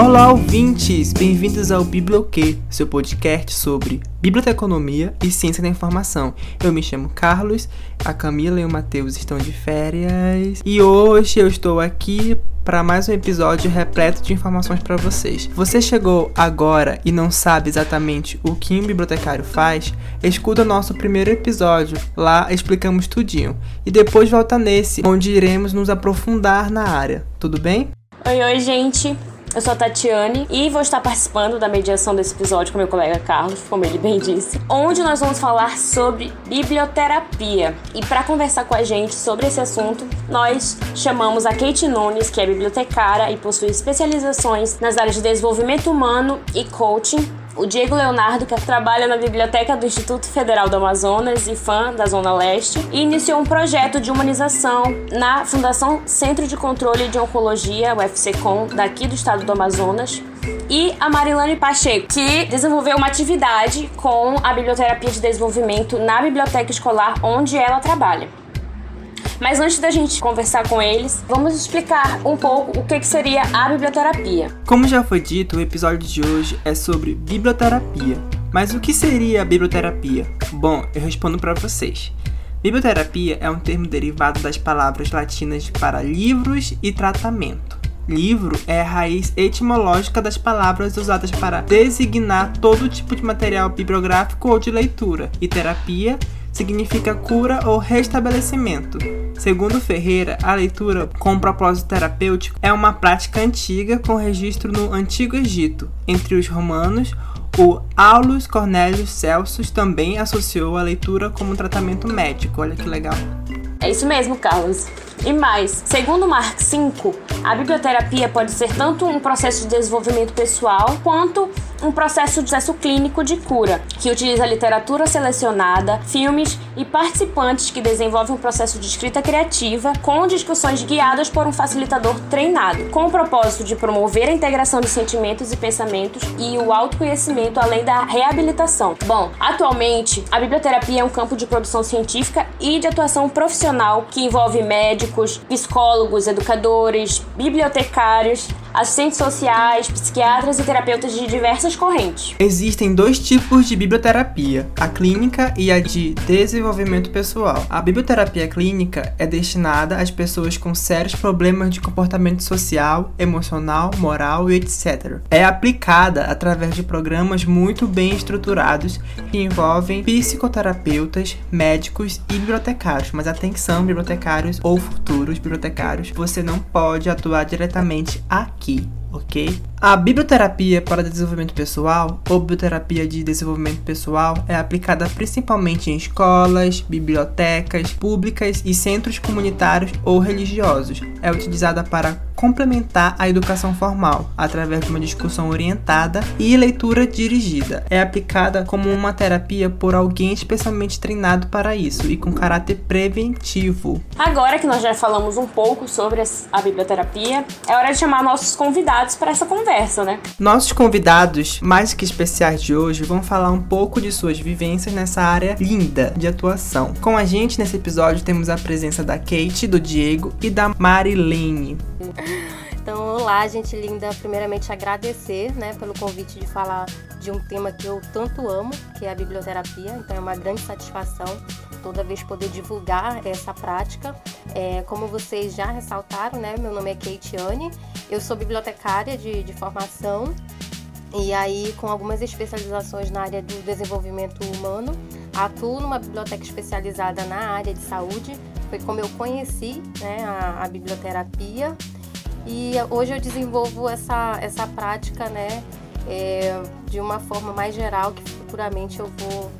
Olá, ouvintes! Bem-vindos ao Biblioquê, seu podcast sobre biblioteconomia e ciência da informação. Eu me chamo Carlos, a Camila e o Matheus estão de férias e hoje eu estou aqui para mais um episódio repleto de informações para vocês. Você chegou agora e não sabe exatamente o que um bibliotecário faz? Escuta nosso primeiro episódio, lá explicamos tudinho. E depois volta nesse, onde iremos nos aprofundar na área. Tudo bem? Oi, oi, gente. Eu sou a Tatiane e vou estar participando da mediação desse episódio com meu colega Carlos, como ele bem disse, onde nós vamos falar sobre biblioterapia. E para conversar com a gente sobre esse assunto, nós chamamos a Kate Nunes, que é bibliotecária e possui especializações nas áreas de desenvolvimento humano e coaching o Diego Leonardo, que trabalha na biblioteca do Instituto Federal do Amazonas e fã da Zona Leste, e iniciou um projeto de humanização na Fundação Centro de Controle de Oncologia, o FCCOM, daqui do estado do Amazonas. E a Marilane Pacheco, que desenvolveu uma atividade com a biblioterapia de desenvolvimento na biblioteca escolar onde ela trabalha. Mas antes da gente conversar com eles, vamos explicar um pouco o que, seria a biblioterapia. Como já foi dito, o episódio de hoje é sobre biblioterapia. Mas o que seria a biblioterapia? Bom, eu respondo para vocês. Biblioterapia é um termo derivado das palavras latinas para livros e tratamento. Livro é a raiz etimológica das palavras usadas para designar todo tipo de material bibliográfico ou de leitura, e terapia significa cura ou restabelecimento. Segundo Ferreira, a leitura com propósito terapêutico é uma prática antiga com registro no Antigo Egito. Entre os romanos, o Aulus Cornelius Celsus também associou a leitura como um tratamento médico. Olha que legal. É isso mesmo, Carlos. E mais, segundo Mark 5, a biblioterapia pode ser tanto um processo de desenvolvimento pessoal quanto um processo de sucesso clínico de cura, que utiliza literatura selecionada, filmes e participantes que desenvolvem um processo de escrita criativa com discussões guiadas por um facilitador treinado, com o propósito de promover a integração de sentimentos e pensamentos e o autoconhecimento além da reabilitação. Bom, atualmente a biblioterapia é um campo de produção científica e de atuação profissional que envolve médicos, psicólogos, educadores, bibliotecários, assistentes sociais, psiquiatras e terapeutas de diversas correntes. Existem dois tipos de biblioterapia, a clínica e a de desenvolvimento pessoal. A biblioterapia clínica é destinada às pessoas com sérios problemas de comportamento social, emocional, moral e etc. É aplicada através de programas muito bem estruturados que envolvem psicoterapeutas, médicos e bibliotecários. Mas atenção, bibliotecários ou futuros bibliotecários, você não pode atuar diretamente aqui aqui, ok? A biblioterapia para desenvolvimento pessoal ou biblioterapia de desenvolvimento pessoal é aplicada principalmente em escolas, bibliotecas públicas e centros comunitários ou religiosos. É utilizada para complementar a educação formal através de uma discussão orientada e leitura dirigida. É aplicada como uma terapia por alguém especialmente treinado para isso e com caráter preventivo. Agora que nós já falamos um pouco sobre a biblioterapia, é hora de chamar nossos convidados para essa conversa conversa, né? Nossos convidados, mais que especiais de hoje, vão falar um pouco de suas vivências nessa área linda de atuação. Com a gente nesse episódio temos a presença da Kate, do Diego e da Marilene. Então, olá, gente linda. Primeiramente, agradecer né, pelo convite de falar de um tema que eu tanto amo, que é a biblioterapia. Então, é uma grande satisfação toda vez poder divulgar essa prática. É, como vocês já ressaltaram, né, meu nome é Kate Anne, eu sou bibliotecária de, de formação e aí com algumas especializações na área do desenvolvimento humano. Atuo numa biblioteca especializada na área de saúde, foi como eu conheci né, a, a biblioterapia e hoje eu desenvolvo essa, essa prática né, é, de uma forma mais geral que futuramente eu vou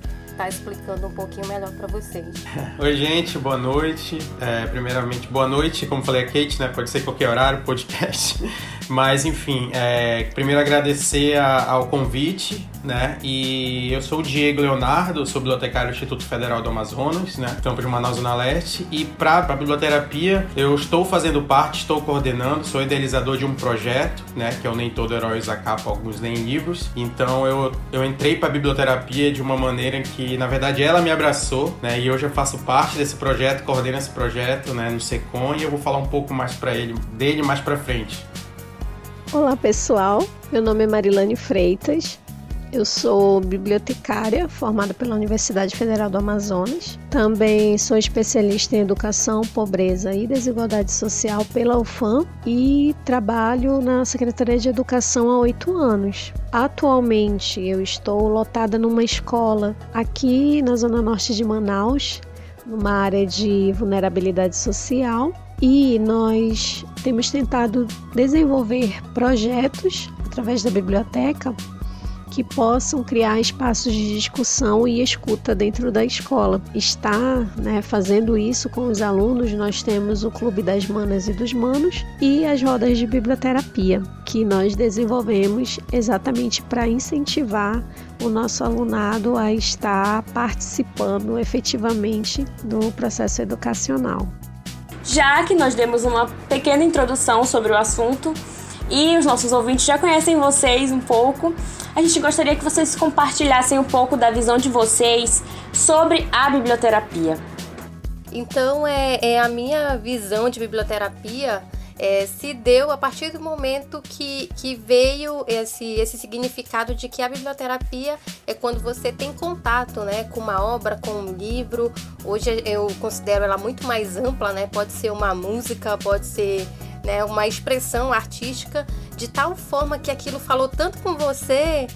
estar tá explicando um pouquinho melhor para vocês. Oi, gente, boa noite. É, primeiramente, boa noite. Como falei a Kate, né? Pode ser qualquer horário, podcast. Mas, enfim, é, primeiro agradecer a, ao convite, né? E eu sou o Diego Leonardo, sou bibliotecário do Instituto Federal do Amazonas, né? Campo de Manaus, Zona Leste. E para a biblioterapia, eu estou fazendo parte, estou coordenando, sou idealizador de um projeto, né? Que é o Nem Todo Herói Usa Capa, Alguns Nem Livros. Então, eu, eu entrei para a biblioterapia de uma maneira que, na verdade, ela me abraçou, né? E hoje eu faço parte desse projeto, coordeno esse projeto, né? No SECOM e eu vou falar um pouco mais para ele, dele mais para frente. Olá pessoal, meu nome é Marilane Freitas, eu sou bibliotecária formada pela Universidade Federal do Amazonas. Também sou especialista em educação, pobreza e desigualdade social pela UFAM e trabalho na Secretaria de Educação há oito anos. Atualmente eu estou lotada numa escola aqui na zona norte de Manaus, numa área de vulnerabilidade social e nós temos tentado desenvolver projetos através da biblioteca que possam criar espaços de discussão e escuta dentro da escola. Está né, fazendo isso com os alunos, nós temos o Clube das Manas e dos Manos e as rodas de biblioterapia, que nós desenvolvemos exatamente para incentivar o nosso alunado a estar participando efetivamente do processo educacional. Já que nós demos uma pequena introdução sobre o assunto, e os nossos ouvintes já conhecem vocês um pouco, a gente gostaria que vocês compartilhassem um pouco da visão de vocês sobre a biblioterapia. Então, é, é a minha visão de biblioterapia é, se deu a partir do momento que, que veio esse, esse significado de que a biblioterapia é quando você tem contato né, com uma obra, com um livro. Hoje eu considero ela muito mais ampla, né? pode ser uma música, pode ser né, uma expressão artística de tal forma que aquilo falou tanto com você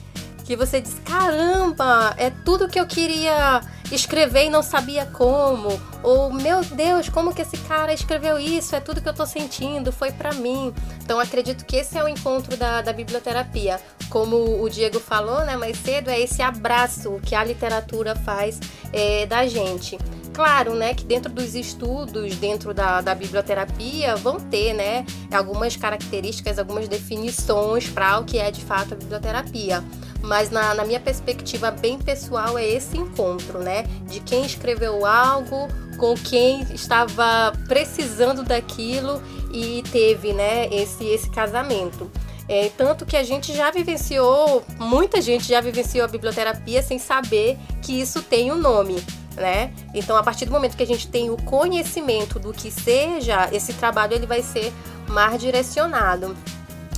que você diz: caramba, é tudo que eu queria escrever e não sabia como. Ou, meu Deus, como que esse cara escreveu isso? É tudo que eu tô sentindo, foi para mim. Então, acredito que esse é o encontro da, da biblioterapia. Como o Diego falou né, mais cedo, é esse abraço que a literatura faz é, da gente. Claro, né, que dentro dos estudos, dentro da, da biblioterapia, vão ter, né, algumas características, algumas definições para o que é de fato a biblioterapia. Mas na, na minha perspectiva bem pessoal é esse encontro, né, de quem escreveu algo com quem estava precisando daquilo e teve, né, esse, esse casamento. É, tanto que a gente já vivenciou, muita gente já vivenciou a biblioterapia sem saber que isso tem um nome né? Então, a partir do momento que a gente tem o conhecimento do que seja, esse trabalho ele vai ser mais direcionado.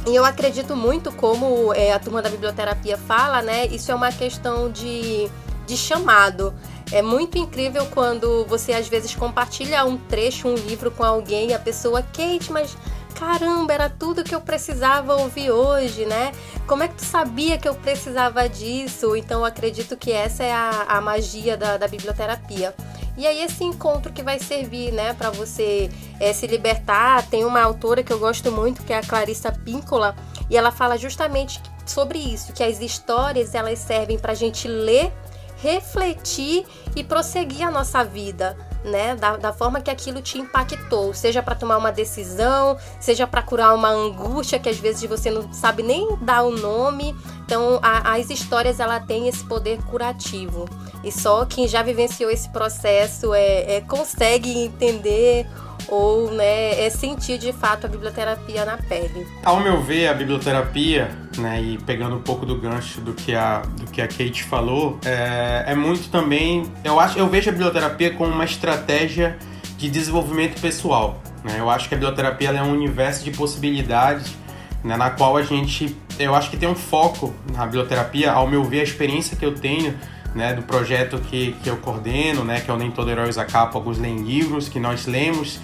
E eu acredito muito, como é, a turma da biblioterapia fala, né? Isso é uma questão de, de chamado. É muito incrível quando você às vezes compartilha um trecho, um livro com alguém, a pessoa, Kate, mas caramba, era tudo que eu precisava ouvir hoje, né? Como é que tu sabia que eu precisava disso? Então, acredito que essa é a, a magia da, da biblioterapia. E aí esse encontro que vai servir, né, para você é, se libertar. Tem uma autora que eu gosto muito, que é a Clarissa Píncola, e ela fala justamente sobre isso, que as histórias elas servem para a gente ler, refletir e prosseguir a nossa vida né? Da, da forma que aquilo te impactou, seja para tomar uma decisão, seja para curar uma angústia que às vezes você não sabe nem dar o nome. Então, a, as histórias ela tem esse poder curativo e só quem já vivenciou esse processo é, é consegue entender ou né, é sentir de fato a biblioterapia na pele. Ao meu ver, a biblioterapia, né, e pegando um pouco do gancho do que a, do que a Kate falou, é, é muito também. Eu, acho, eu vejo a biblioterapia como uma estratégia de desenvolvimento pessoal. Né? Eu acho que a biblioterapia é um universo de possibilidades né, na qual a gente. Eu acho que tem um foco na biblioterapia, ao meu ver, a experiência que eu tenho né, do projeto que, que eu coordeno, né, que é o Nem Todo Herói Usa Capa, alguns leem livros que nós lemos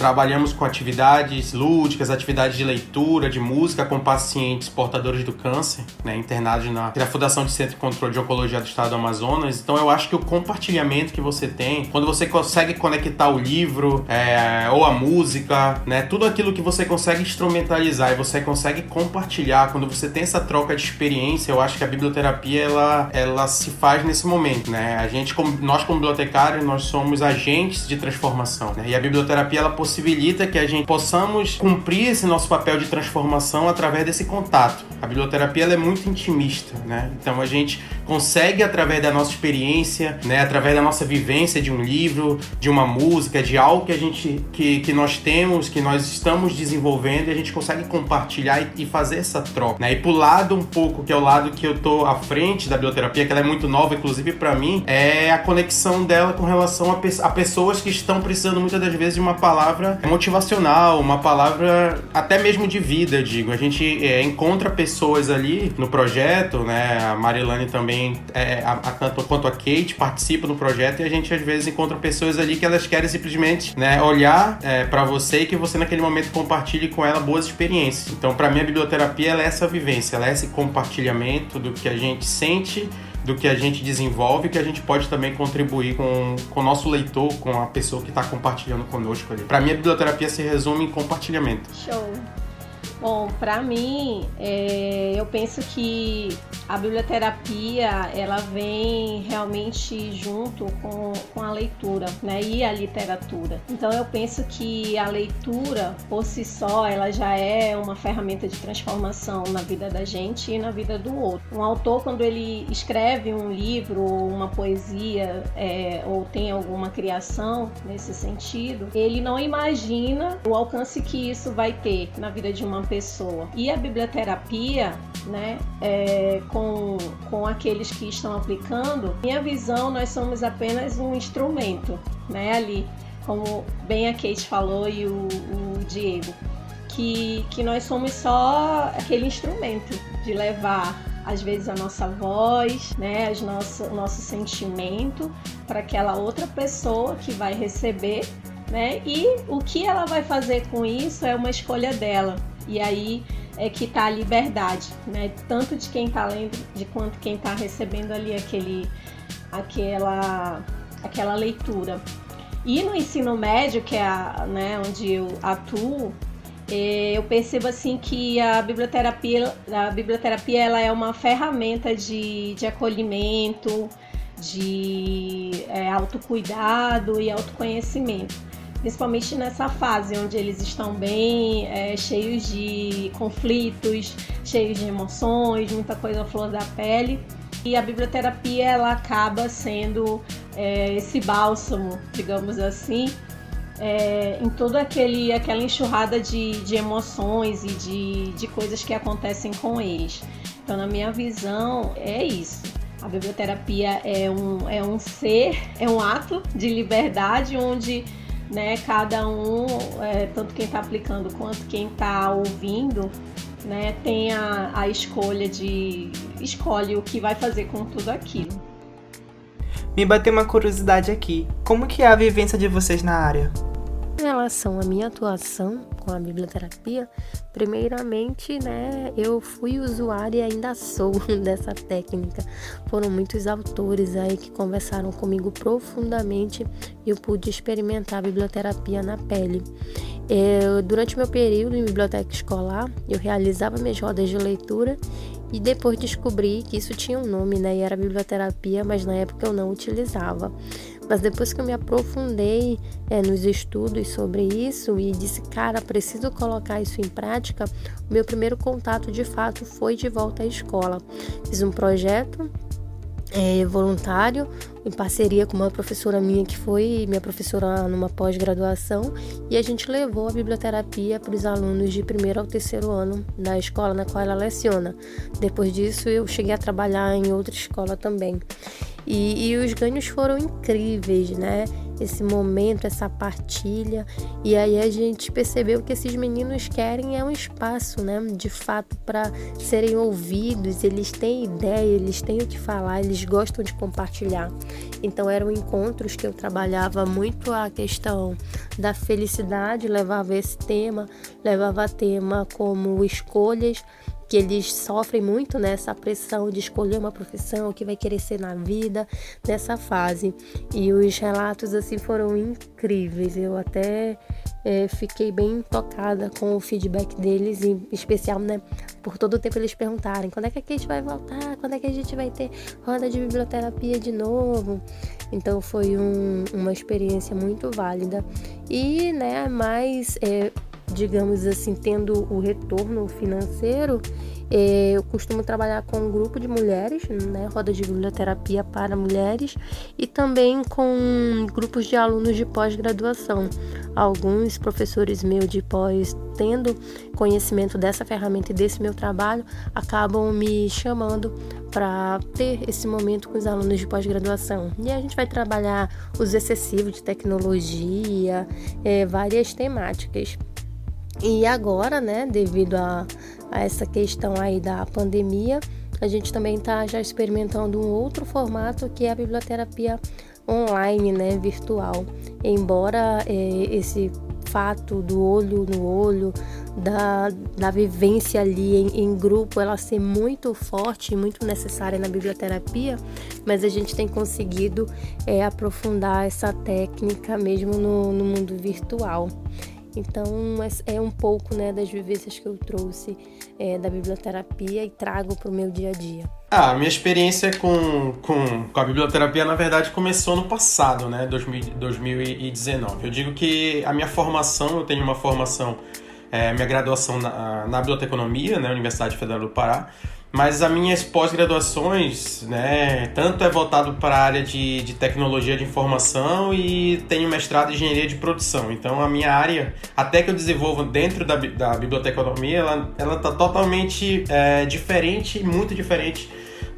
Trabalhamos com atividades lúdicas, atividades de leitura, de música com pacientes portadores do câncer, né, internados na, Fundação de Centro de Controle de Oncologia do Estado do Amazonas. Então eu acho que o compartilhamento que você tem, quando você consegue conectar o livro é, ou a música, né, tudo aquilo que você consegue instrumentalizar e você consegue compartilhar, quando você tem essa troca de experiência, eu acho que a biblioterapia ela, ela se faz nesse momento, né? A gente, como, nós como bibliotecários, nós somos agentes de transformação, né? E a biblioterapia ela possibilita que a gente possamos cumprir esse nosso papel de transformação através desse contato. A biblioterapia é muito intimista, né? Então a gente consegue através da nossa experiência, né, através da nossa vivência de um livro, de uma música, de algo que a gente que, que nós temos, que nós estamos desenvolvendo e a gente consegue compartilhar e, e fazer essa troca, né? E pro lado um pouco que é o lado que eu tô à frente da biblioterapia, que ela é muito nova inclusive para mim, é a conexão dela com relação a, a pessoas que estão precisando muitas das vezes de uma palavra palavra motivacional, uma palavra até mesmo de vida, digo. A gente é, encontra pessoas ali no projeto, né? A Marilane também, é, a, a, tanto quanto a Kate, participa do projeto e a gente às vezes encontra pessoas ali que elas querem simplesmente né, olhar é, para você e que você naquele momento compartilhe com ela boas experiências. Então, para mim, a biblioterapia é essa vivência, ela é esse compartilhamento do que a gente sente do que a gente desenvolve que a gente pode também contribuir com, com o nosso leitor, com a pessoa que está compartilhando conosco ali. Para mim, a biblioterapia se resume em compartilhamento. Show. Bom, para mim, é, eu penso que a biblioterapia ela vem realmente junto com, com a leitura, né? E a literatura. Então eu penso que a leitura por si só ela já é uma ferramenta de transformação na vida da gente e na vida do outro. Um autor quando ele escreve um livro, uma poesia é, ou tem alguma criação nesse sentido, ele não imagina o alcance que isso vai ter na vida de uma pessoa. E a biblioterapia, né, é, com, com aqueles que estão aplicando, minha visão, nós somos apenas um instrumento, né, ali, como bem a Kate falou e o, o Diego, que, que nós somos só aquele instrumento de levar às vezes a nossa voz, né, as nosso, o nosso sentimento para aquela outra pessoa que vai receber, né? E o que ela vai fazer com isso é uma escolha dela. E aí é que está a liberdade, né? Tanto de quem está lendo, de quanto quem está recebendo ali aquele, aquela, aquela leitura. E no ensino médio, que é a, né, onde eu atuo, é, eu percebo assim que a biblioterapia, a biblioterapia ela é uma ferramenta de, de acolhimento, de é, autocuidado e autoconhecimento principalmente nessa fase onde eles estão bem é, cheios de conflitos, cheios de emoções, muita coisa à flor da pele. E a biblioterapia ela acaba sendo é, esse bálsamo, digamos assim, é, em toda aquele, aquela enxurrada de, de emoções e de, de coisas que acontecem com eles. Então, na minha visão, é isso. A biblioterapia é um, é um ser, é um ato de liberdade onde né? Cada um, é, tanto quem está aplicando quanto quem está ouvindo, né? Tem a, a escolha de escolhe o que vai fazer com tudo aquilo. Me bateu uma curiosidade aqui. Como que é a vivência de vocês na área? Em relação à minha atuação com a biblioterapia, primeiramente, né, eu fui usuária e ainda sou dessa técnica. Foram muitos autores aí que conversaram comigo profundamente e eu pude experimentar a biblioterapia na pele. Eu, durante meu período em biblioteca escolar, eu realizava minhas rodas de leitura e depois descobri que isso tinha um nome, né? E era biblioterapia, mas na época eu não utilizava. Mas depois que eu me aprofundei é, nos estudos sobre isso e disse, cara, preciso colocar isso em prática, o meu primeiro contato de fato foi de volta à escola. Fiz um projeto é, voluntário, em parceria com uma professora minha que foi minha professora numa pós-graduação, e a gente levou a biblioterapia para os alunos de primeiro ao terceiro ano da escola na qual ela leciona. Depois disso, eu cheguei a trabalhar em outra escola também. E, e os ganhos foram incríveis, né? esse momento, essa partilha. E aí a gente percebeu que esses meninos querem é um espaço, né, de fato para serem ouvidos, eles têm ideia, eles têm o que falar, eles gostam de compartilhar. Então eram encontros que eu trabalhava muito a questão da felicidade, levava esse tema, levava tema como escolhas que eles sofrem muito nessa pressão de escolher uma profissão, o que vai querer ser na vida, nessa fase. E os relatos assim foram incríveis. Eu até é, fiquei bem tocada com o feedback deles, em especial, né, por todo o tempo eles perguntarem quando é que a Kate vai voltar, quando é que a gente vai ter roda de biblioterapia de novo. Então foi um, uma experiência muito válida e, né, mais é, digamos assim, tendo o retorno financeiro, é, eu costumo trabalhar com um grupo de mulheres, né, roda de biblioterapia para mulheres, e também com grupos de alunos de pós-graduação. Alguns professores meus de pós, tendo conhecimento dessa ferramenta e desse meu trabalho, acabam me chamando para ter esse momento com os alunos de pós-graduação. E a gente vai trabalhar uso excessivo de tecnologia, é, várias temáticas. E agora, né, devido a, a essa questão aí da pandemia, a gente também está já experimentando um outro formato que é a biblioterapia online, né, virtual. Embora é, esse fato do olho no olho, da, da vivência ali em, em, grupo, ela ser muito forte, muito necessária na biblioterapia, mas a gente tem conseguido é, aprofundar essa técnica mesmo no, no mundo virtual. Então é, um pouco né, das vivências que eu trouxe é, da biblioterapia e trago para o meu dia a dia. Ah, a minha experiência com, com, com a biblioterapia, na verdade, começou no passado, né? 2000, 2019. Eu digo que a minha formação, eu tenho uma formação, é, minha graduação na, na biblioteconomia, né? Universidade Federal do Pará. Mas as minhas pós-graduações, né, tanto é voltado para a área de, de tecnologia de informação e tenho mestrado em engenharia de produção. Então a minha área, até que eu desenvolvo dentro da, da biblioteconomia, ela ela está totalmente é, diferente, muito diferente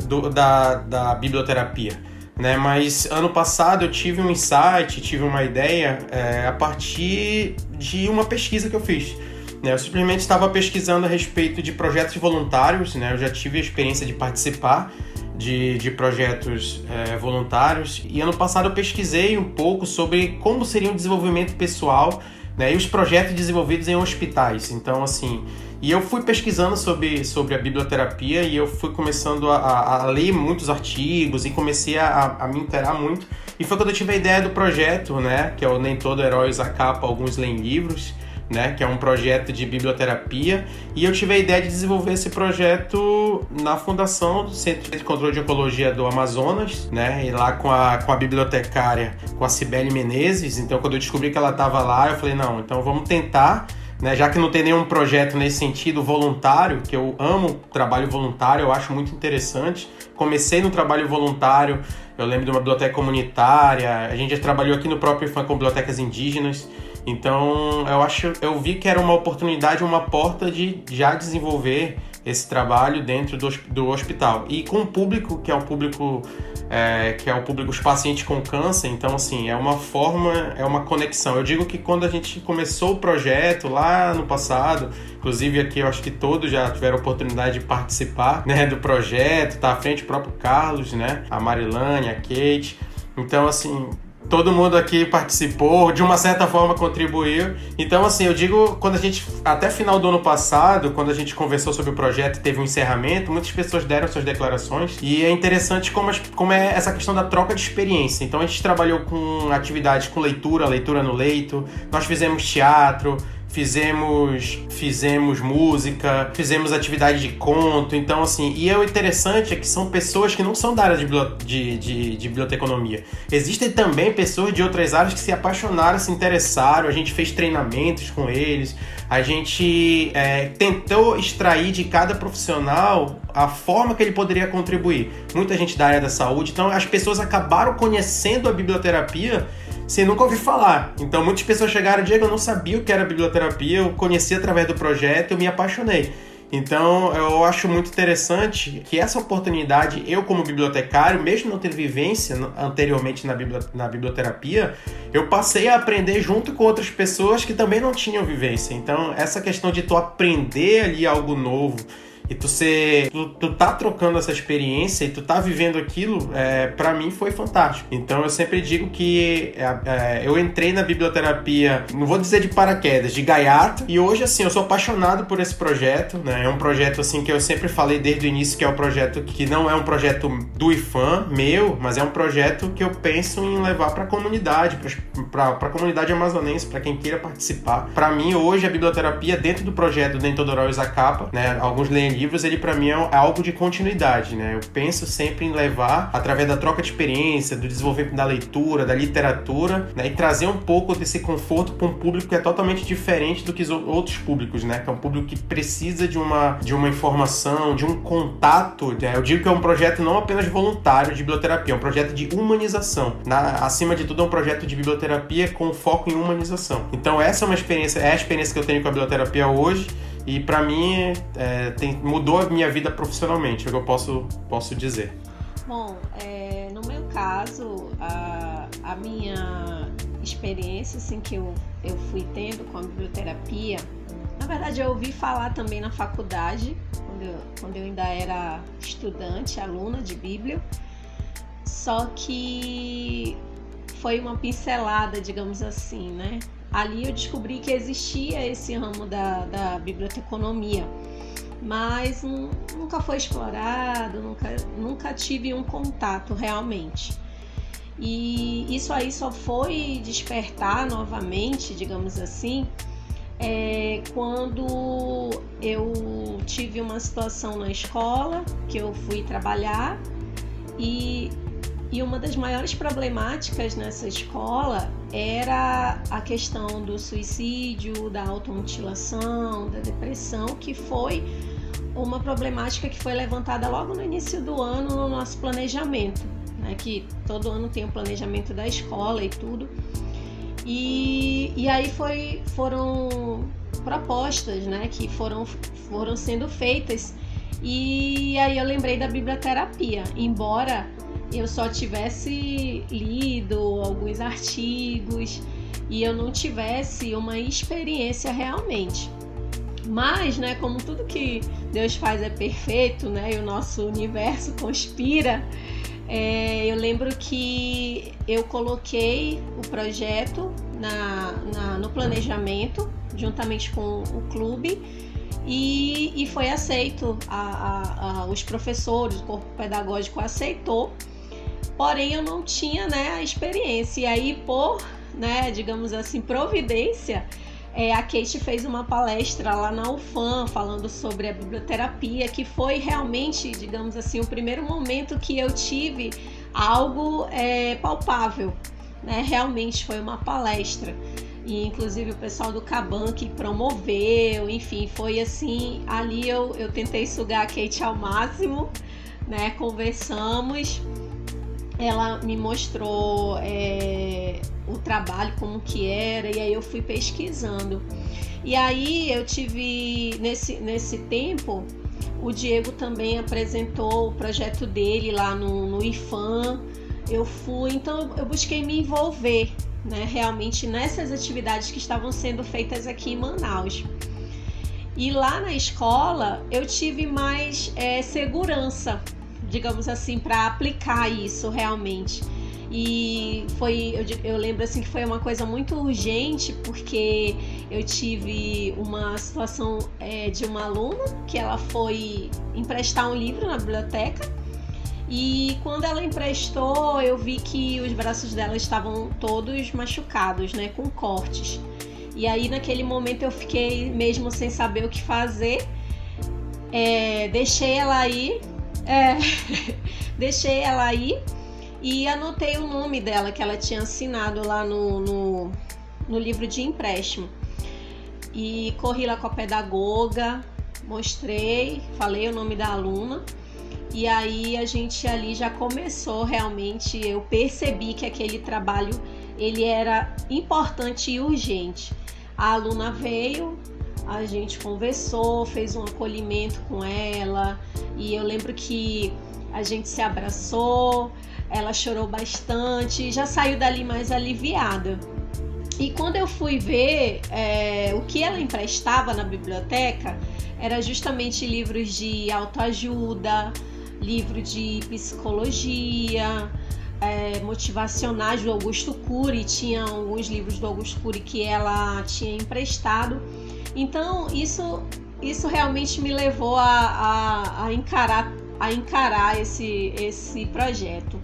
do, da, da biblioterapia. Né? Mas ano passado eu tive um insight, tive uma ideia é, a partir de uma pesquisa que eu fiz. Né? Eu simplesmente estava pesquisando a respeito de projetos voluntários, né? eu já tive a experiência de participar de, de projetos é, voluntários e ano passado eu pesquisei um pouco sobre como seria o desenvolvimento pessoal né? e os projetos desenvolvidos em hospitais. Então, assim, e eu fui pesquisando sobre, sobre a biblioterapia e eu fui começando a, a ler muitos artigos e comecei a, a, me interar muito. E foi quando eu tive a ideia do projeto, né? Que é o Nem Todo Herói Usa Capa, Alguns Leem Livros né, que é um projeto de biblioterapia, e eu tive a ideia de desenvolver esse projeto na fundação do Centro de Controle de Ecologia do Amazonas, né, e lá com a, com a bibliotecária, com a Cibele Menezes. Então, quando eu descobri que ela estava lá, eu falei: não, então vamos tentar. Né, já que não tem nenhum projeto nesse sentido voluntário, que eu amo trabalho voluntário, eu acho muito interessante. Comecei no trabalho voluntário, eu lembro de uma biblioteca comunitária, a gente já trabalhou aqui no próprio IFAM com bibliotecas indígenas. Então eu acho, eu vi que era uma oportunidade, uma porta de já desenvolver esse trabalho dentro do, do hospital e com o público que é o público é, que é o público os pacientes com câncer. Então assim é uma forma, é uma conexão. Eu digo que quando a gente começou o projeto lá no passado, inclusive aqui eu acho que todos já tiveram oportunidade de participar né, do projeto, tá à frente o próprio Carlos, né, a Marilane, a Kate. Então assim todo mundo aqui participou, de uma certa forma contribuiu. Então, assim, eu digo, quando a gente, até final do ano passado, quando a gente conversou sobre o projeto e teve um encerramento, muitas pessoas deram suas declarações e é interessante como, como é essa questão da troca de experiência. Então, a gente trabalhou com atividades com leitura, leitura no leito, nós fizemos teatro, fizemos fizemos música, fizemos atividade de conto, então assim, e é o interessante é que são pessoas que não são da área de, de, de, de biblioteconomia. Existem também pessoas de outras áreas que se apaixonaram, se interessaram, a gente fez treinamentos com eles, a gente é, tentou extrair de cada profissional a forma que ele poderia contribuir. Muita gente da área da saúde, então as pessoas acabaram conhecendo a biblioterapia sem nunca ouvir falar. Então muitas pessoas chegaram, Diego, eu não sabia o que era biblioterapia, eu conheci através do projeto, eu me apaixonei. Então, eu acho muito interessante que essa oportunidade, eu como bibliotecário, mesmo não tendo vivência anteriormente na, na biblioterapia, eu passei a aprender junto com outras pessoas que também não tinham vivência. Então, essa questão de tu aprender ali algo novo, e tu ser. Tu, tu tá trocando essa experiência e tu tá vivendo aquilo, é, para mim foi fantástico. Então eu sempre digo que é, é, eu entrei na biblioterapia, não vou dizer de paraquedas, de gaiato, e hoje assim, eu sou apaixonado por esse projeto, né? É um projeto assim que eu sempre falei desde o início que é um projeto que não é um projeto do IFAM, meu, mas é um projeto que eu penso em levar para a comunidade, para a comunidade amazonense, para quem queira participar. Para mim, hoje, a biblioterapia, dentro do projeto Dentro do Oral Zacapa, né? Alguns leem livros, ele para mim é, é algo de continuidade, né? Eu penso sempre em levar, através da troca de experiência, do desenvolvimento da leitura, da literatura, né? E trazer um pouco desse conforto para um público que é totalmente diferente do que os outros públicos, né? Que é um público que precisa de uma, de uma informação, de um contato. Né? Eu digo que é um projeto não apenas voluntário de biblioterapia, é um projeto de humanização. Na, acima de tudo, é um projeto de biblioterapia com foco em humanização. Então, essa é uma experiência, é a experiência que eu tenho com a biblioterapia hoje e para mim é, tem, mudou a minha vida profissionalmente, é o que eu posso, posso dizer. Bom, é, no meu caso, a, a minha experiência assim, que eu, eu fui tendo com a biblioterapia, na verdade eu ouvi falar também na faculdade, quando eu, quando eu ainda era estudante, aluna de Bíblia, só que foi uma pincelada, digamos assim, né? Ali eu descobri que existia esse ramo da, da biblioteconomia, mas nunca foi explorado, nunca, nunca tive um contato realmente. E isso aí só foi despertar novamente, digamos assim, é, quando eu tive uma situação na escola que eu fui trabalhar e e uma das maiores problemáticas nessa escola era a questão do suicídio, da automutilação, da depressão, que foi uma problemática que foi levantada logo no início do ano no nosso planejamento, né? Que todo ano tem o um planejamento da escola e tudo. E, e aí foi, foram propostas, né? Que foram, foram sendo feitas. E aí eu lembrei da biblioterapia, embora eu só tivesse lido alguns artigos e eu não tivesse uma experiência realmente. Mas, né, como tudo que Deus faz é perfeito, né, e o nosso universo conspira, é, eu lembro que eu coloquei o projeto na, na, no planejamento, juntamente com o clube, e, e foi aceito. A, a, a, os professores, o corpo pedagógico aceitou porém eu não tinha né, a experiência. E aí, por, né, digamos assim, providência, é, a Kate fez uma palestra lá na UFAM falando sobre a biblioterapia, que foi realmente, digamos assim, o primeiro momento que eu tive algo é, palpável. Né? Realmente foi uma palestra. E inclusive o pessoal do Caban que promoveu, enfim, foi assim, ali eu, eu tentei sugar a Kate ao máximo, né? Conversamos ela me mostrou é, o trabalho como que era e aí eu fui pesquisando. E aí eu tive nesse nesse tempo o Diego também apresentou o projeto dele lá no, no IFAM eu fui então eu busquei me envolver né, realmente nessas atividades que estavam sendo feitas aqui em Manaus. E lá na escola eu tive mais é, segurança digamos assim, para aplicar isso realmente. E foi, eu, eu, lembro assim que foi uma coisa muito urgente, porque eu tive uma situação é, de uma aluna que ela foi emprestar um livro na biblioteca. E quando ela emprestou, eu vi que os braços dela estavam todos machucados, né, com cortes. E aí naquele momento eu fiquei mesmo sem saber o que fazer. É, deixei ela aí é, deixei ela aí e anotei o nome dela que ela tinha assinado lá no, no, no livro de empréstimo. E corri lá com a pedagoga, mostrei, falei o nome da aluna. E aí a gente ali já começou realmente, eu percebi que aquele trabalho ele era importante e urgente. A aluna veio, a gente conversou, fez um acolhimento com ela e eu lembro que a gente se abraçou, ela chorou bastante, já saiu dali mais aliviada. E quando eu fui ver é, o que ela emprestava na biblioteca, era justamente livros de autoajuda, livro de psicologia, é, motivacionais do Augusto Cury, tinha alguns livros do Augusto Cury que ela tinha emprestado. Então isso, isso realmente me levou a, a, a encarar, a encarar esse, esse projeto.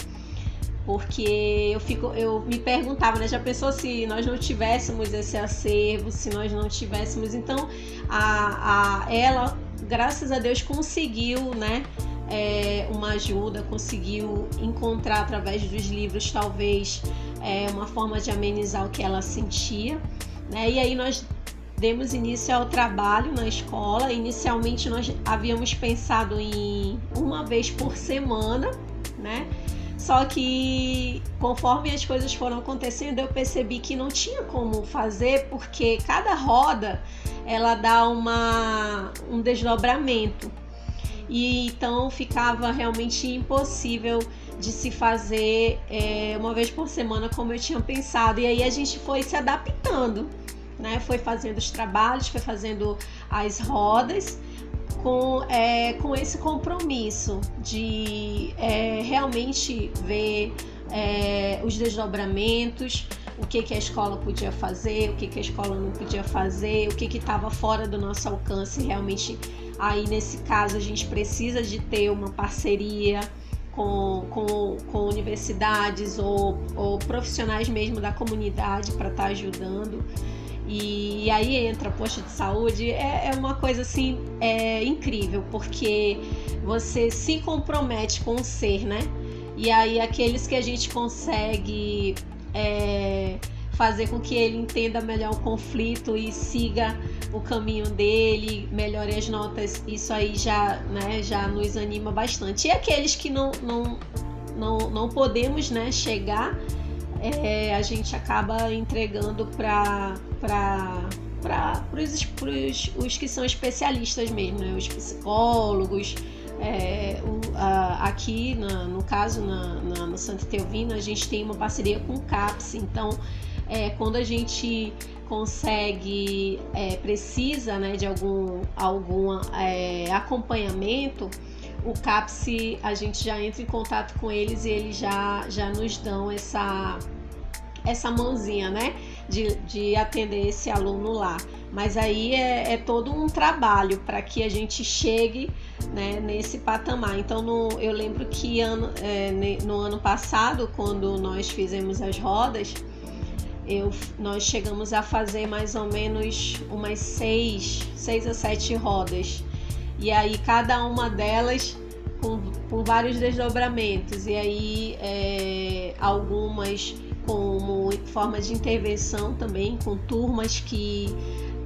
Porque eu fico eu me perguntava né já pensou se nós não tivéssemos esse acervo se nós não tivéssemos então a, a ela graças a Deus conseguiu né é, uma ajuda conseguiu encontrar através dos livros talvez é, uma forma de amenizar o que ela sentia né. E aí nós demos início ao trabalho na escola. Inicialmente nós havíamos pensado em uma vez por semana, né? Só que conforme as coisas foram acontecendo, eu percebi que não tinha como fazer porque cada roda ela dá uma um desdobramento. E então ficava realmente impossível de se fazer é, uma vez por semana como eu tinha pensado. E aí a gente foi se adaptando, né? Foi fazendo os trabalhos, foi fazendo as rodas com, é, com esse compromisso de é, realmente ver é, os desdobramentos, o que, que a escola podia fazer, o que, que a escola não podia fazer, o que estava fora do nosso alcance. Realmente, aí nesse caso, a gente precisa de ter uma parceria com, com, com universidades ou, ou profissionais mesmo da comunidade para estar tá ajudando. E aí entra posto de saúde, é, é uma coisa assim é incrível, porque você se compromete com o ser, né? E aí aqueles que a gente consegue é, fazer com que ele entenda melhor o conflito e siga o caminho dele, melhore as notas, isso aí já, né, já nos anima bastante. E aqueles que não, não, não, não podemos né, chegar, é, a gente acaba entregando para para os, os que são especialistas mesmo, né? os psicólogos. É, o, a, aqui, na, no caso, na, na, no Santa Teovina, a gente tem uma parceria com o CAPS, então é, quando a gente consegue, é, precisa né, de algum, algum é, acompanhamento, o CAPS, a gente já entra em contato com eles e eles já, já nos dão essa, essa mãozinha, né? De, de atender esse aluno lá. Mas aí é, é todo um trabalho para que a gente chegue né, nesse patamar. Então, no, eu lembro que ano, é, no ano passado, quando nós fizemos as rodas, eu, nós chegamos a fazer mais ou menos umas seis, seis a sete rodas. E aí cada uma delas com, com vários desdobramentos. E aí é, algumas como forma de intervenção também, com turmas que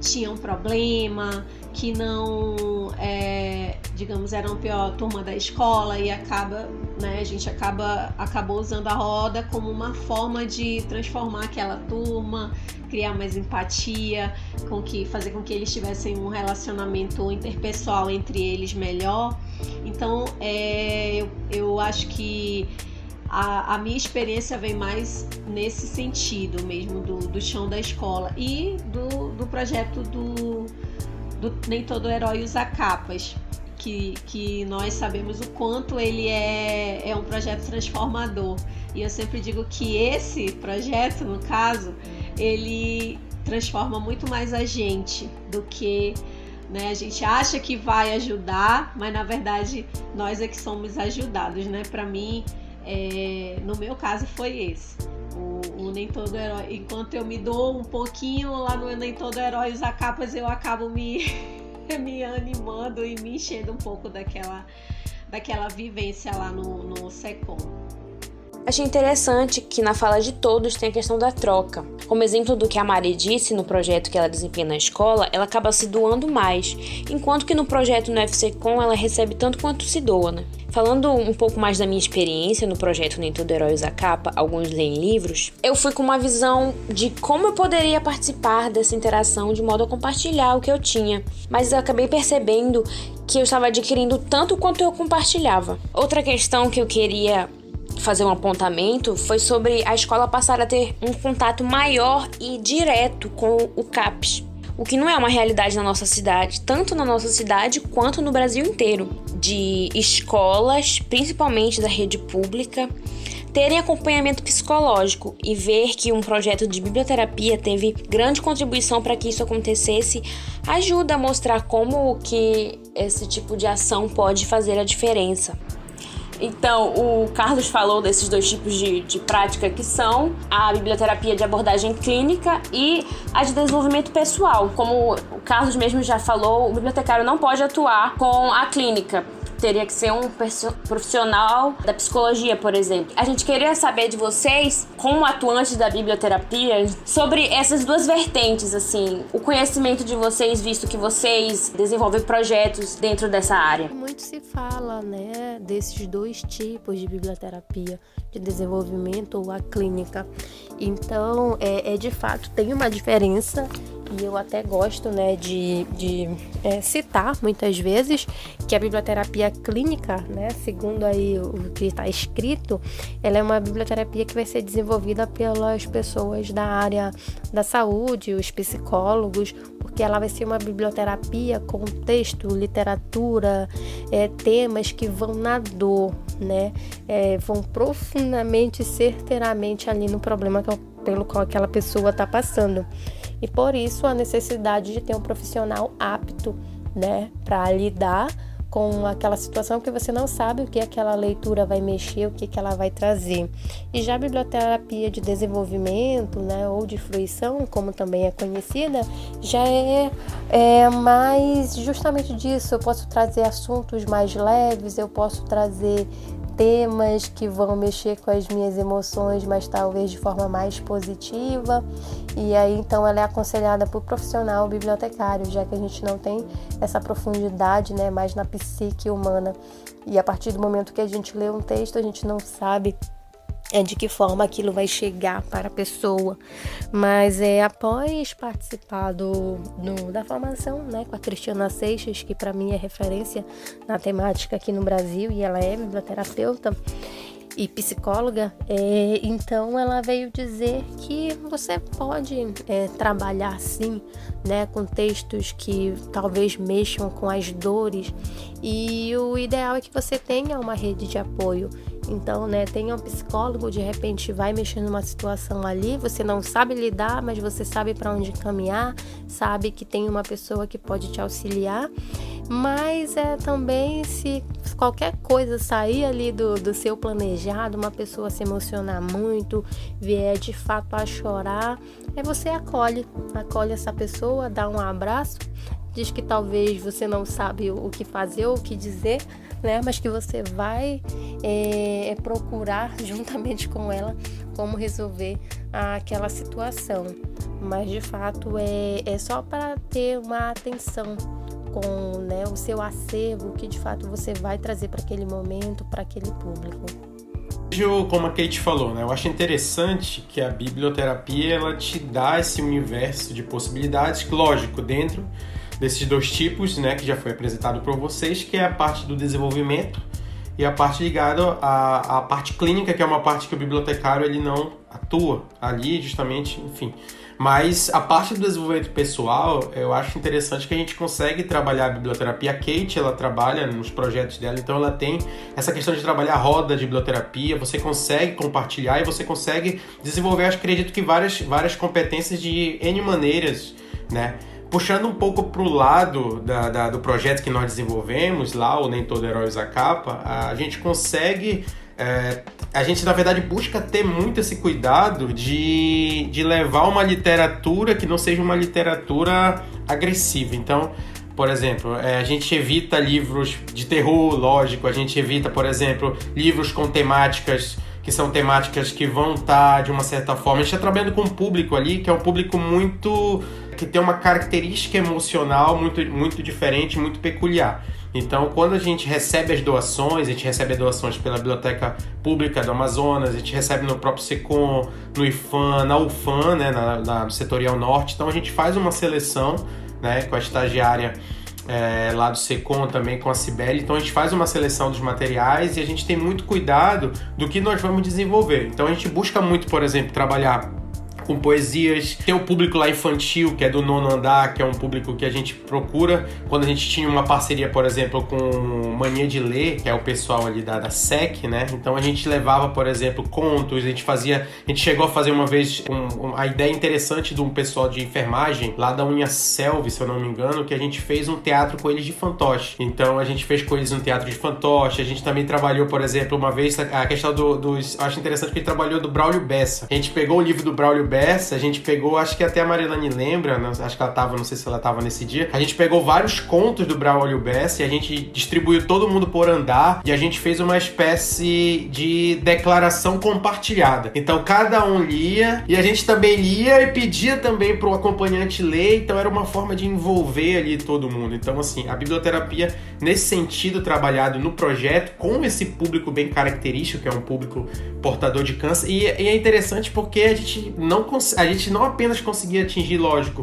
tinham problema, que não, é, digamos, eram a pior turma da escola e acaba, né, a gente acaba acabou usando a roda como uma forma de transformar aquela turma, criar mais empatia, com que fazer com que eles tivessem um relacionamento interpessoal entre eles melhor. Então, é, eu, eu acho que a, a, minha experiência vem mais nesse sentido mesmo, do, do chão da escola e do, do projeto do, do Nem Todo Herói Usa Capas, que, que nós sabemos o quanto ele é, é um projeto transformador. E eu sempre digo que esse projeto, no caso, ele transforma muito mais a gente do que né? A gente acha que vai ajudar, mas na verdade nós é que somos ajudados, né? Para mim, é, no meu caso foi esse. O, o, Nem Todo Herói. Enquanto eu me dou um pouquinho lá no Nem Todo Herói usar capas, eu acabo me, me animando e me enchendo um pouco daquela, daquela vivência lá no, no SECOM. Achei interessante que na fala de todos tem a questão da troca. Como exemplo do que a Mari disse no projeto que ela desempenha na escola, ela acaba se doando mais, enquanto que no projeto no FCCom ela recebe tanto quanto se doa, né? Falando um pouco mais da minha experiência no projeto Nem Todo Herói Usa Capa, alguns leem livros, eu fui com uma visão de como eu poderia participar dessa interação de modo a compartilhar o que eu tinha. Mas eu acabei percebendo que eu estava adquirindo tanto quanto eu compartilhava. Outra questão que eu queria fazer um apontamento foi sobre a escola passar a ter um contato maior e direto com o CAPS, o que não é uma realidade na nossa cidade, tanto na nossa cidade quanto no Brasil inteiro, de escolas, principalmente da rede pública, terem acompanhamento psicológico e ver que um projeto de biblioterapia teve grande contribuição para que isso acontecesse, ajuda a mostrar como que esse tipo de ação pode fazer a diferença. Então, o Carlos falou desses dois tipos de, de prática que são a biblioterapia de abordagem clínica e a de desenvolvimento pessoal. Como o Carlos mesmo já falou, o bibliotecário não pode atuar com a clínica teria que ser um profissional da psicologia, por exemplo. A gente queria saber de vocês, como atuantes da biblioterapia, sobre essas duas vertentes, assim, o conhecimento de vocês, visto que vocês desenvolvem projetos dentro dessa área. Muito se fala, né, desses dois tipos de biblioterapia, de desenvolvimento ou a clínica. Então, é, é de fato tem uma diferença e eu até gosto né, de, de é, citar muitas vezes que a biblioterapia clínica, né, segundo aí o que está escrito, ela é uma biblioterapia que vai ser desenvolvida pelas pessoas da área da saúde, os psicólogos, porque ela vai ser uma biblioterapia com texto, literatura, é, temas que vão na dor, né, é, vão profundamente, certeiramente ali no problema que, pelo qual aquela pessoa está passando. E por isso a necessidade de ter um profissional apto, né, para lidar com aquela situação que você não sabe o que aquela leitura vai mexer, o que, que ela vai trazer. E já a biblioterapia de desenvolvimento, né, ou de fruição, como também é conhecida, já é, é mais justamente disso. Eu posso trazer assuntos mais leves, eu posso trazer temas que vão mexer com as minhas emoções, mas talvez de forma mais positiva. E aí então ela é aconselhada por profissional bibliotecário, já que a gente não tem essa profundidade, né, mais na psique humana. E a partir do momento que a gente lê um texto, a gente não sabe é de que forma aquilo vai chegar para a pessoa. Mas é após participar do, da formação né, com a Cristiana Seixas, que para mim é referência na temática aqui no Brasil, e ela é biblioterapeuta e psicóloga, é, então ela veio dizer que você pode é, trabalhar sim, né, com textos que talvez mexam com as dores e o ideal é que você tenha uma rede de apoio. Então, né, tenha um psicólogo, de repente vai mexer numa situação ali, você não sabe lidar, mas você sabe para onde caminhar, sabe que tem uma pessoa que pode te auxiliar. Mas é também se qualquer coisa sair ali do, do seu planejado, uma pessoa se emocionar muito, vier de fato a chorar, é você acolhe, acolhe essa pessoa, dá um abraço, diz que talvez você não sabe o que fazer ou o que dizer, né? Mas que você vai é, é procurar juntamente com ela como resolver aquela situação. Mas de fato é, é só para ter uma atenção com né, o seu acervo que de fato você vai trazer para aquele momento, para aquele público. Como a Kate falou, né, eu acho interessante que a biblioterapia ela te dá esse universo de possibilidades, lógico, dentro desses dois tipos, né, que já foi apresentado para vocês, que é a parte do desenvolvimento e a parte ligada à, à parte clínica, que é uma parte que o bibliotecário ele não atua ali, justamente, enfim, mas a parte do desenvolvimento pessoal, eu acho interessante que a gente consegue trabalhar a biblioterapia. A Kate, ela trabalha nos projetos dela, então ela tem essa questão de trabalhar a roda de biblioterapia, você consegue compartilhar e você consegue desenvolver, acredito que várias, várias competências de N maneiras, né? Puxando um pouco para o lado da, da, do projeto que nós desenvolvemos, lá o Nem Todo Herói Usa Capa, a gente consegue é, a gente, na verdade, busca ter muito esse cuidado de, de levar uma literatura que não seja uma literatura agressiva. Então, por exemplo, é, a gente evita livros de terror, lógico, a gente evita, por exemplo, livros com temáticas que são temáticas que vão estar, tá, de uma certa forma, a gente está trabalhando com um público ali que é um público muito. Que tem uma característica emocional muito, muito diferente, muito peculiar. Então, quando a gente recebe as doações, a gente recebe doações pela Biblioteca Pública do Amazonas, a gente recebe no próprio SECOM, no IFAM, na UFAM, né, na, na Setorial Norte. Então, a gente faz uma seleção né, com a estagiária é, lá do SECOM também, com a Cibele. Então, a gente faz uma seleção dos materiais e a gente tem muito cuidado do que nós vamos desenvolver. Então, a gente busca muito, por exemplo, trabalhar com poesias. Tem o público lá infantil, que é do nono andar, que é um público que a gente procura. Quando a gente tinha uma parceria, por exemplo, com Mania de Ler, que é o pessoal ali da, da SEC, né? Então a gente levava, por exemplo, contos, a gente fazia. A gente chegou a fazer uma vez um, um, a ideia interessante de um pessoal de enfermagem lá da Unha Selve, se eu não me engano, que a gente fez um teatro com eles de fantoche. Então a gente fez com eles um teatro de fantoche. A gente também trabalhou, por exemplo, uma vez a questão do, dos. Acho interessante que ele trabalhou do Braulio Bessa. A gente pegou o livro do Braulio Bess, a gente pegou, acho que até a Marilane lembra, acho que ela tava, não sei se ela tava nesse dia, a gente pegou vários contos do Braulio Bess e a gente distribuiu todo mundo por andar e a gente fez uma espécie de declaração compartilhada. Então cada um lia e a gente também lia e pedia também pro acompanhante ler, então era uma forma de envolver ali todo mundo. Então assim, a biblioterapia nesse sentido trabalhado no projeto com esse público bem característico, que é um público portador de câncer e, e é interessante porque a gente não a gente não apenas conseguia atingir, lógico,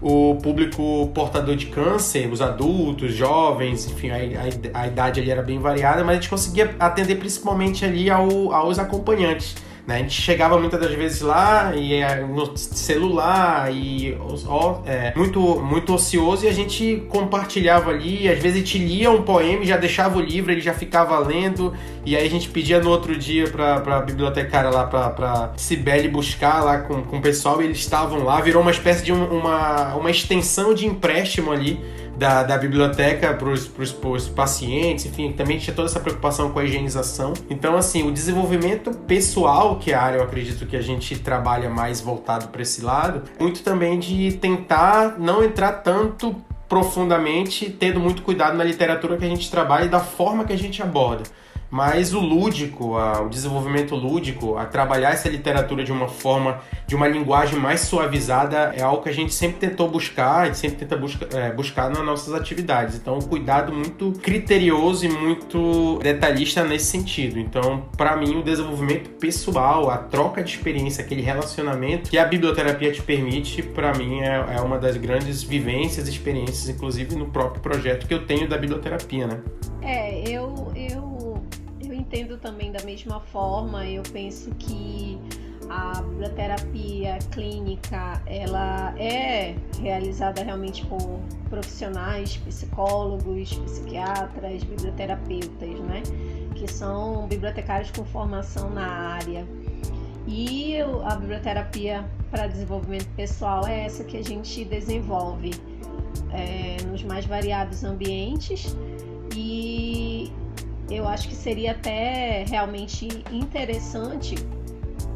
o público portador de câncer, os adultos, jovens, enfim, a, a, a, idade ali era bem variada, mas a gente conseguia atender principalmente ali ao, aos acompanhantes. Né? A gente chegava muitas das vezes lá e é, no celular e ó, é, muito, muito ocioso e a gente compartilhava ali. Às vezes a gente lia um poema e já deixava o livro, ele já ficava lendo. E aí a gente pedia no outro dia pra, pra bibliotecária lá, pra, pra Cibele buscar lá com, com o pessoal e eles estavam lá. Virou uma espécie de um, uma, uma extensão de empréstimo ali da, da biblioteca para os pacientes, enfim, também tinha toda essa preocupação com a higienização. Então, assim, o desenvolvimento pessoal, que é a área eu acredito que a gente trabalha mais voltado para esse lado, muito também de tentar não entrar tanto profundamente, tendo muito cuidado na literatura que a gente trabalha e da forma que a gente aborda mas o lúdico, a, o desenvolvimento lúdico, a trabalhar essa literatura de uma forma, de uma linguagem mais suavizada, é algo que a gente sempre tentou buscar, a gente sempre tenta busca, é, buscar nas nossas atividades. Então, um cuidado muito criterioso e muito detalhista nesse sentido. Então, para mim, o desenvolvimento pessoal, a troca de experiência, aquele relacionamento que a biblioterapia te permite, para mim, é, é uma das grandes vivências, experiências, inclusive no próprio projeto que eu tenho da biblioterapia, né? É, eu, eu entendo também da mesma forma. Eu penso que a biblioterapia clínica ela é realizada realmente por profissionais, psicólogos, psiquiatras, biblioterapeutas, né? Que são bibliotecários com formação na área. E a biblioterapia para desenvolvimento pessoal é essa que a gente desenvolve é, nos mais variados ambientes e eu acho que seria até realmente interessante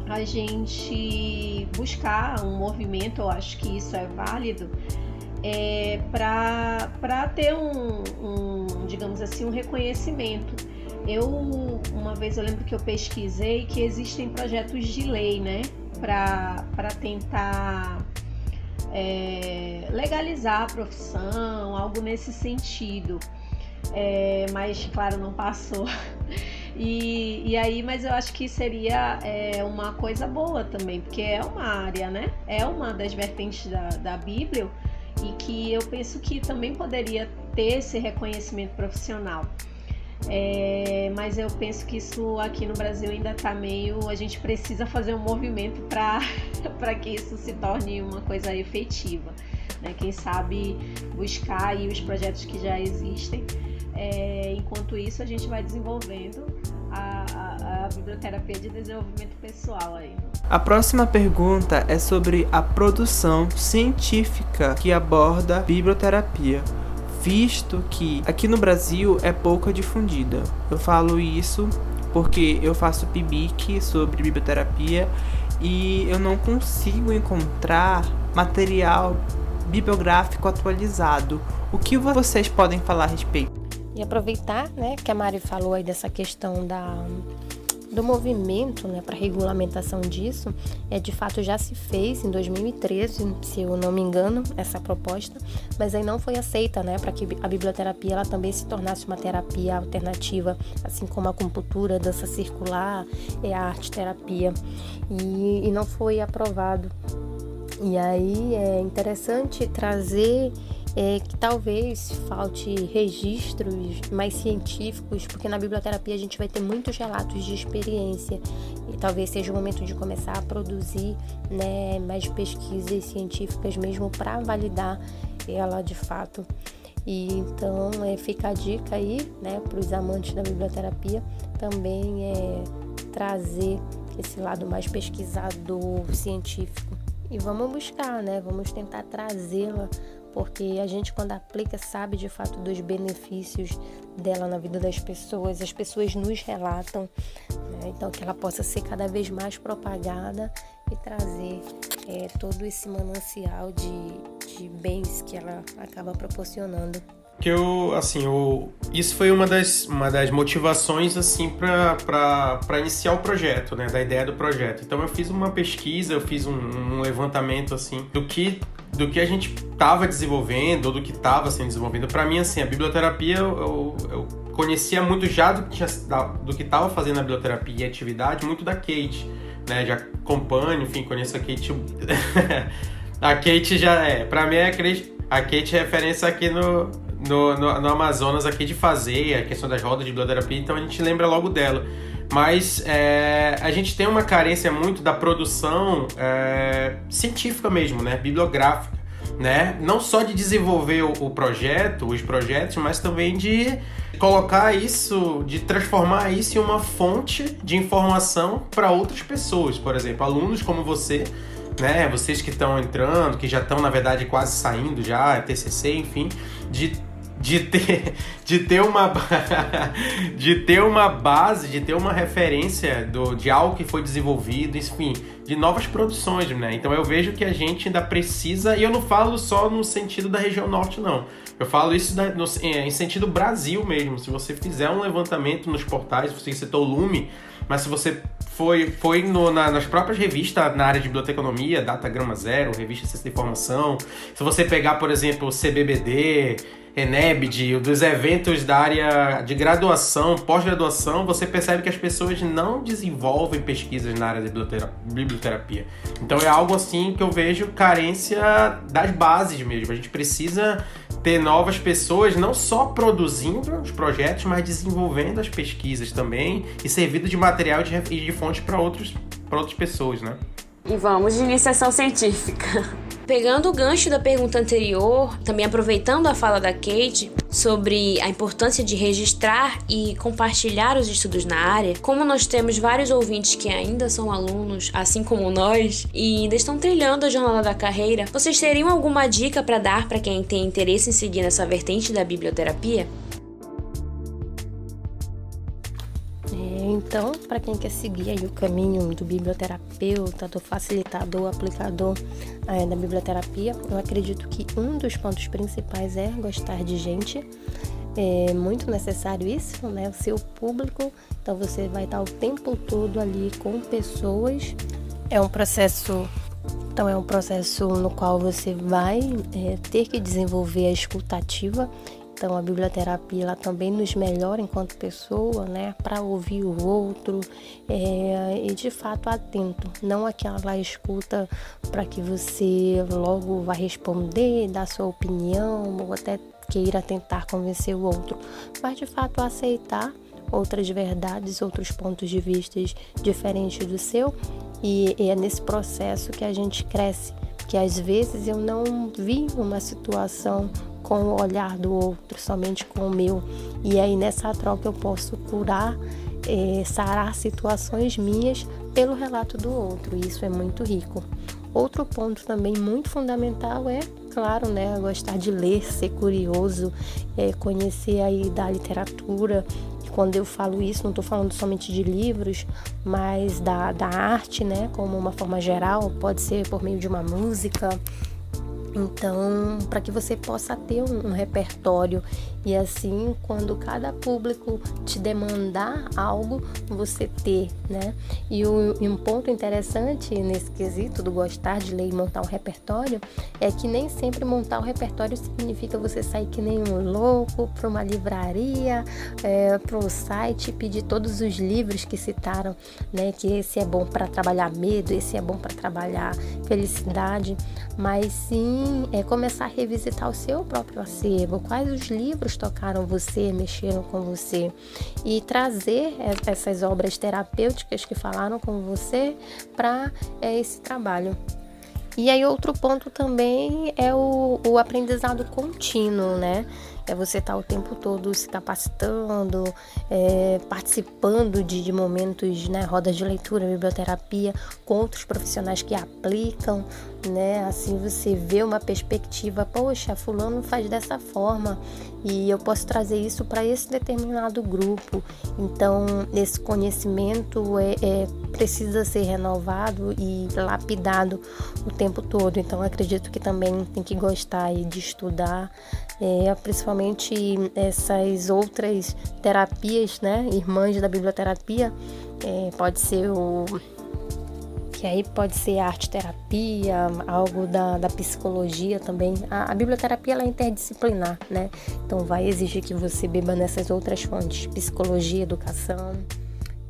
a gente buscar um movimento, eu acho que isso é válido, é, para ter um, um, digamos assim, um reconhecimento. Eu, uma vez eu lembro que eu pesquisei que existem projetos de lei, né, para tentar é, legalizar a profissão, algo nesse sentido é, mas claro, não passou. E, e aí, mas eu acho que seria é, uma coisa boa também, porque é uma área, né? É uma das vertentes da, da Bíblia e que eu penso que também poderia ter esse reconhecimento profissional. É, mas eu penso que isso aqui no Brasil ainda está meio. A gente precisa fazer um movimento para que isso se torne uma coisa efetiva. Né? Quem sabe buscar aí os projetos que já existem é, enquanto isso, a gente vai desenvolvendo a, a, a, biblioterapia de desenvolvimento pessoal aí. A próxima pergunta é sobre a produção científica que aborda biblioterapia, visto que aqui no Brasil é pouco difundida. Eu falo isso porque eu faço PIBIC sobre biblioterapia e eu não consigo encontrar material bibliográfico atualizado. O que vocês podem falar a respeito? E aproveitar, né, que a Mari falou aí dessa questão da do movimento, né, para regulamentação disso, é de fato já se fez em 2013, se eu não me engano, essa proposta, mas aí não foi aceita, né, para que a biblioterapia ela também se tornasse uma terapia alternativa, assim como a acupuntura, dança circular, é a arte terapia, e, e não foi aprovado. E aí é interessante trazer é, que talvez falte registros mais científicos, porque na biblioterapia a gente vai ter muitos relatos de experiência e talvez seja o momento de começar a produzir né, mais pesquisas científicas mesmo para validar ela de fato. E então é, fica a dica aí né, para os amantes da biblioterapia também é trazer esse lado mais pesquisador científico. E vamos buscar, né? Vamos tentar trazê-la porque a gente quando aplica sabe de fato dos benefícios dela na vida das pessoas, as pessoas nos relatam, né? então que ela possa ser cada vez mais propagada e trazer é, todo esse manancial de, de bens que ela acaba proporcionando que eu, assim, eu, isso foi uma das, uma das motivações, assim, para iniciar o projeto, né, da ideia do projeto. Então eu fiz uma pesquisa, eu fiz um, um levantamento, assim, do que do que a gente estava desenvolvendo ou do que estava sendo desenvolvido. Para mim, assim, a biblioterapia eu, eu, conhecia muito já do que estava fazendo a biblioterapia e a atividade, muito da Kate, né? Já acompanho, enfim, conheço a Kate. a Kate já é, para mim é a Kate é referência aqui no, no, no, no, Amazonas aqui de fazer a questão das rodas de biblioterapia, então a gente lembra logo dela. Mas é, a gente tem uma carência muito da produção é, científica mesmo, né? Bibliográfica. Né? Não só de desenvolver o, o projeto, os projetos, mas também de colocar isso, de transformar isso em uma fonte de informação para outras pessoas, por exemplo, alunos como você, né? Vocês que estão entrando, que já estão na verdade quase saindo já, TCC, enfim, de de ter, de ter uma de ter uma base, de ter uma referência do, de algo que foi desenvolvido, enfim, de novas produções, né? Então eu vejo que a gente ainda precisa, e eu não falo só no sentido da região norte, não. Eu falo isso da, no, em sentido Brasil mesmo. Se você fizer um levantamento nos portais, você citou o Lume, mas se você foi, foi no, na, nas próprias revistas na área de biblioteconomia, Datagrama Zero, Revista Ciência de Informação, se você pegar, por exemplo, o CBBD, Enebid, dos eventos da área de graduação, pós-graduação, você percebe que as pessoas não desenvolvem pesquisas na área de biblioterapia. Então é algo assim que eu vejo carência das bases mesmo. A gente precisa ter novas pessoas não só produzindo os projetos, mas desenvolvendo as pesquisas também e servindo de material e de fonte para outras pessoas, né? E vamos de iniciação científica. Pegando o gancho da pergunta anterior, também aproveitando a fala da Kate sobre a importância de registrar e compartilhar os estudos na área, como nós temos vários ouvintes que ainda são alunos, assim como nós, e ainda estão trilhando a jornada da carreira, vocês teriam alguma dica para dar para quem tem interesse em seguir nessa vertente da biblioterapia? Então, para quem quer seguir aí o caminho do biblioterapeuta, do facilitador, aplicador é, da biblioterapia, eu acredito que um dos pontos principais é gostar de gente. É muito necessário isso, né? O seu público, então você vai estar o tempo todo ali com pessoas. É um processo então é um processo no qual você vai é, ter que desenvolver a escutativa então a biblioterapia ela também nos melhora enquanto pessoa, né, para ouvir o outro é, e de fato atento, não aquela escuta para que você logo vá responder, dar sua opinião ou até queira tentar convencer o outro, mas de fato aceitar outras verdades, outros pontos de vista diferentes do seu. E, e é nesse processo que a gente cresce, que às vezes eu não vi uma situação com o olhar do outro, somente com o meu. E aí nessa troca eu posso curar, é, sarar situações minhas pelo relato do outro. E isso é muito rico. Outro ponto também muito fundamental é, claro, né, gostar de ler, ser curioso, é, conhecer aí da literatura. E quando eu falo isso, não estou falando somente de livros, mas da, da arte, né, como uma forma geral, pode ser por meio de uma música, então, para que você possa ter um, um, repertório e assim, quando cada público te demandar algo, você ter, né? E, o, um ponto interessante nesse quesito do gostar de ler e montar um repertório é que nem sempre montar o um repertório significa você sair que nem um louco para uma livraria, é, para um site pedir todos os livros que citaram, né? Que esse é bom para trabalhar medo, esse é bom para trabalhar felicidade, mas sim é começar a revisitar o seu próprio acervo, quais os livros tocaram você, mexeram com você e trazer essas obras terapêuticas que falaram com você para é, esse trabalho. E aí outro ponto também é o, o aprendizado contínuo, né? é você estar tá o tempo todo se capacitando, é, participando de, de momentos, né, rodas de leitura, biblioterapia, com outros profissionais que aplicam, né? Assim você vê uma perspectiva, poxa, fulano faz dessa forma e eu posso trazer isso para esse determinado grupo. Então, esse conhecimento é, é, precisa ser renovado e lapidado o tempo todo. Então, acredito que também tem que gostar de estudar, é, principalmente essas outras terapias, né? Irmãs da biblioterapia, é, pode ser o que aí pode ser arte terapia, algo da, da psicologia também. A, a, biblioterapia ela é interdisciplinar, né? Então vai exigir que você beba nessas outras fontes, psicologia, educação.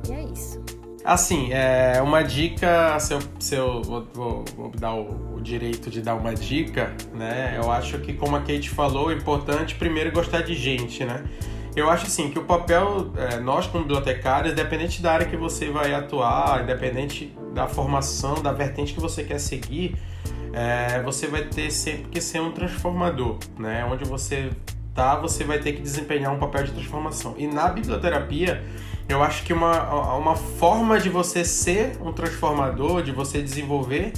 E é isso. Assim, é uma dica, se eu, se eu vou, vou, vou dar o, o, direito de dar uma dica, né? Eu acho que, como a Kate falou, é importante primeiro gostar de gente, né? Eu acho assim que o papel, é, nós como bibliotecários, independente da área que você vai atuar, independente da formação, da vertente que você quer seguir, é, você vai ter sempre que ser um transformador, né? Onde você tá, você vai ter que desempenhar um papel de transformação. E na biblioterapia, eu acho que uma, uma forma de você ser um transformador, de você desenvolver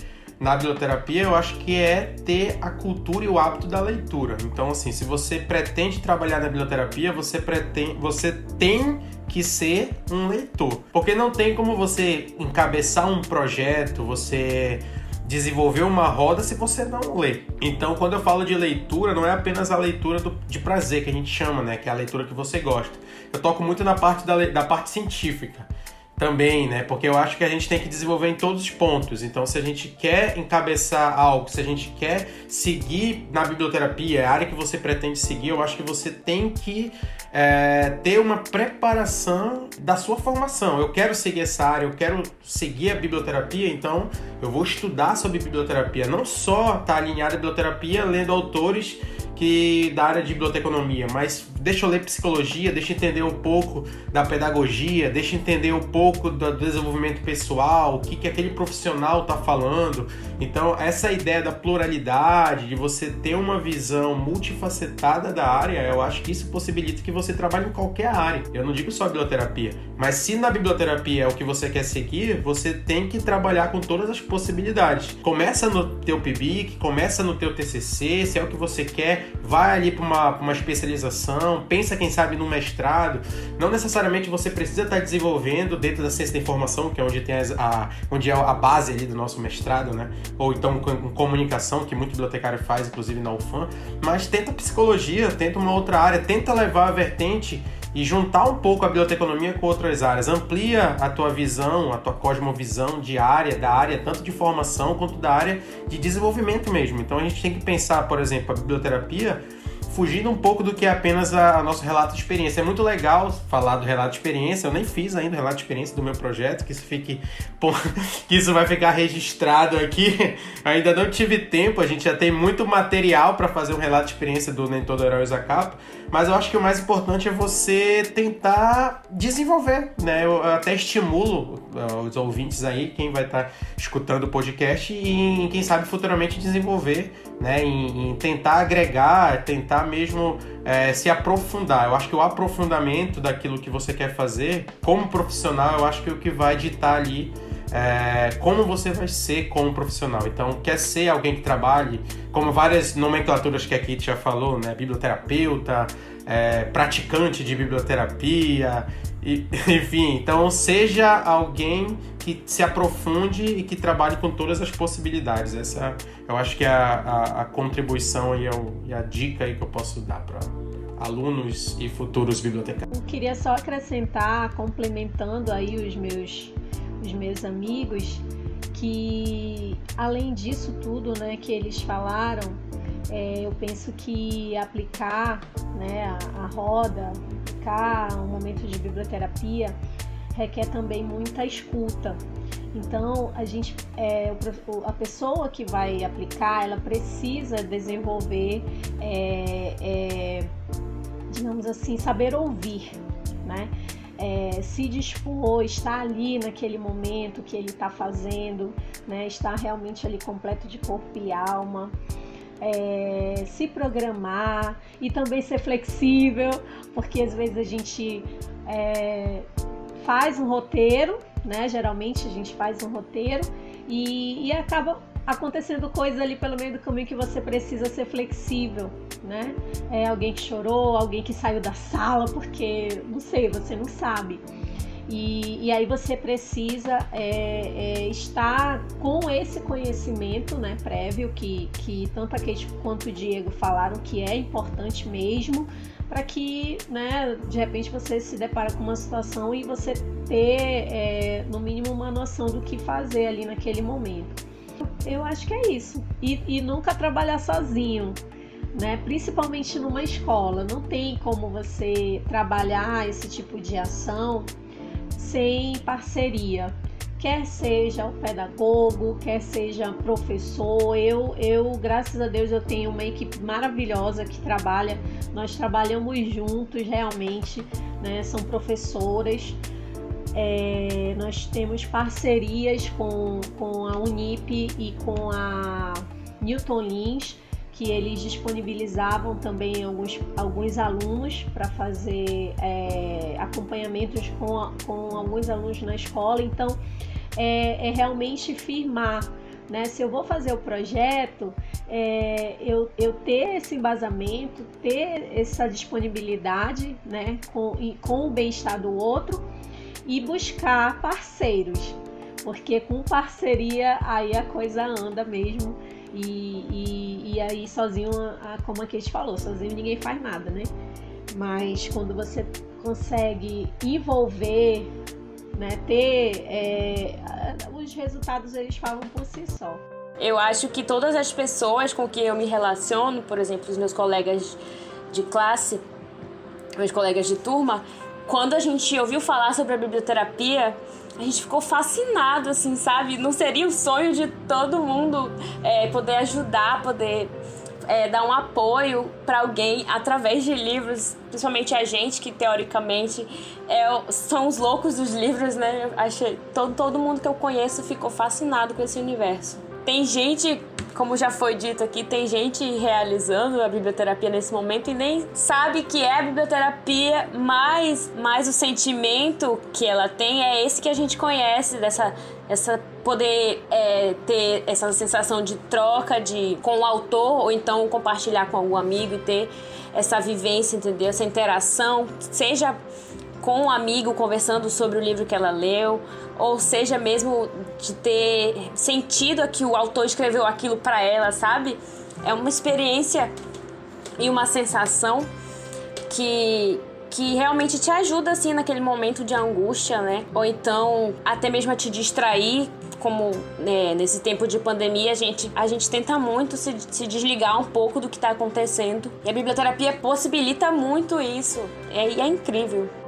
na biblioterapia, eu acho que é ter a cultura e o hábito da leitura. Então, assim, se você pretende trabalhar na biblioterapia, você, pretende, você tem que ser um leitor. Porque não tem como você encabeçar um projeto, você desenvolver uma roda se você não lê. Então, quando eu falo de leitura, não é apenas a leitura do, de prazer que a gente chama, né? Que é a leitura que você gosta. Eu toco muito na parte da, da parte científica também, né? Porque eu acho que a gente tem que desenvolver em todos os pontos. Então, se a gente quer encabeçar algo, se a gente quer seguir na biblioterapia, a área que você pretende seguir, eu acho que você tem que é, ter uma preparação da sua formação. Eu quero seguir essa área, eu quero seguir a biblioterapia, então eu vou estudar sobre biblioterapia. Não só estar tá à biblioterapia lendo autores que da área de biblioteconomia, mas deixa eu ler psicologia, deixa eu entender um pouco da pedagogia, deixa eu entender um pouco do desenvolvimento pessoal, o que, que aquele profissional está falando. Então, essa ideia da pluralidade, de você ter uma visão multifacetada da área, eu acho que isso possibilita que você trabalhe em qualquer área. Eu não digo só biblioterapia, mas se na biblioterapia é o que você quer seguir, você tem que trabalhar com todas as possibilidades. Começa no teu PIBIC, começa no teu TCC, se é o que você quer, vai ali para uma, uma especialização, pensa quem sabe no mestrado. Não necessariamente você precisa estar desenvolvendo dentro da ciência da informação, que é onde tem a, onde é a base ali do nosso mestrado, né? Ou então com comunicação, que muito bibliotecário faz, inclusive na UFAM. Mas tenta psicologia, tenta uma outra área, tenta levar a vertente e juntar um pouco a biblioteconomia com outras áreas. Amplia a tua visão, a tua cosmovisão de área, da área tanto de formação quanto da área de desenvolvimento mesmo. Então a gente tem que pensar, por exemplo, a biblioterapia fugindo um pouco do que é apenas a, a nosso relato de experiência. É muito legal falar do relato de experiência. Eu nem fiz ainda o relato de experiência do meu projeto, que isso fique que isso vai ficar registrado aqui. ainda não tive tempo, a gente já tem muito material para fazer um relato de experiência do Nem Todo Herói Usa Capa, mas eu acho que o mais importante é você tentar desenvolver, né? Eu até estimulo uh, os ouvintes aí, quem vai estar tá escutando o podcast, e quem sabe futuramente desenvolver, né? Em, em tentar agregar, tentar mesmo é, se aprofundar. Eu acho que o aprofundamento daquilo que você quer fazer como profissional, eu acho que é o que vai ditar ali é, como você vai ser como profissional. Então, quer ser alguém que trabalhe, como várias nomenclaturas que a Kate já falou, né? Biblioterapeuta, é, praticante de biblioterapia, e, enfim. Então, seja alguém que se aprofunde e que trabalhe com todas as possibilidades. Essa eu acho que é a, a, a contribuição e, e a dica aí que eu posso dar para alunos e futuros bibliotecários. Eu queria só acrescentar, complementando aí os meus, os meus amigos, que além disso tudo né, que eles falaram, é, eu penso que aplicar né, a, a roda, aplicar um momento de biblioterapia, requer também muita escuta. Então, a gente, é, a pessoa que vai aplicar, ela precisa desenvolver, é, é, digamos assim, saber ouvir, né? É, se dispor, estar ali naquele momento que ele está fazendo, né? Realmente ali completo de corpo e alma. é, se programar e também ser flexível, porque às vezes a gente é, faz um roteiro, né? Geralmente a gente faz um roteiro e, e acaba acontecendo coisas ali pelo meio do caminho que você precisa ser flexível, né? É alguém que chorou, alguém que saiu da sala porque, não sei, você não sabe. E, e aí você precisa é, é, estar com esse conhecimento né, prévio que, que tanto a Kate quanto o Diego falaram que é importante mesmo para que né, de repente você se depara com uma situação e você ter é, no mínimo uma noção do que fazer ali naquele momento. Eu acho que é isso. E, e nunca trabalhar sozinho. Né? Principalmente numa escola, não tem como você trabalhar esse tipo de ação sem parceria, quer seja o pedagogo, quer seja professor. Eu, eu, graças a Deus, eu tenho uma equipe maravilhosa que trabalha. Nós trabalhamos juntos realmente, né? São professoras. É, nós temos parcerias com, com a Unip e com a Newton Lins que eles disponibilizavam também alguns, alguns alunos para fazer é, acompanhamentos com, com alguns alunos na escola. Então, é, é realmente firmar. Né? Se eu vou fazer o projeto, é, eu, eu ter esse embasamento, ter essa disponibilidade né? com, com o bem-estar do outro e buscar parceiros, porque com parceria aí a coisa anda mesmo e, e, e aí sozinho, como a Kate falou, sozinho ninguém faz nada, né? Mas quando você consegue envolver, né, ter é, os resultados eles falam por si só. Eu acho que todas as pessoas com que eu me relaciono, por exemplo, os meus colegas de classe, meus colegas de turma, quando a gente ouviu falar sobre a biblioterapia, a gente ficou fascinado, assim, sabe? Não seria o sonho de todo mundo é, poder ajudar, poder é, dar um apoio para alguém através de livros, principalmente a gente que teoricamente é, são os loucos dos livros, né? achei todo, todo mundo que eu conheço ficou fascinado com esse universo. Tem gente como já foi dito aqui, tem gente realizando a biblioterapia nesse momento e nem sabe que é a biblioterapia, mas, mas o sentimento que ela tem é esse que a gente conhece, dessa essa poder é, ter essa sensação de troca de com o autor ou então compartilhar com algum amigo e ter essa vivência, entendeu? Essa interação, seja com um amigo conversando sobre o livro que ela leu, ou seja mesmo de ter sentido que o autor escreveu aquilo para ela, sabe? É uma experiência e uma sensação que que realmente te ajuda assim naquele momento de angústia, né? Ou então até mesmo a te distrair, como né, nesse tempo de pandemia a gente a gente tenta muito se, se desligar um pouco do que está acontecendo e a biblioterapia possibilita muito isso. É, e é incrível.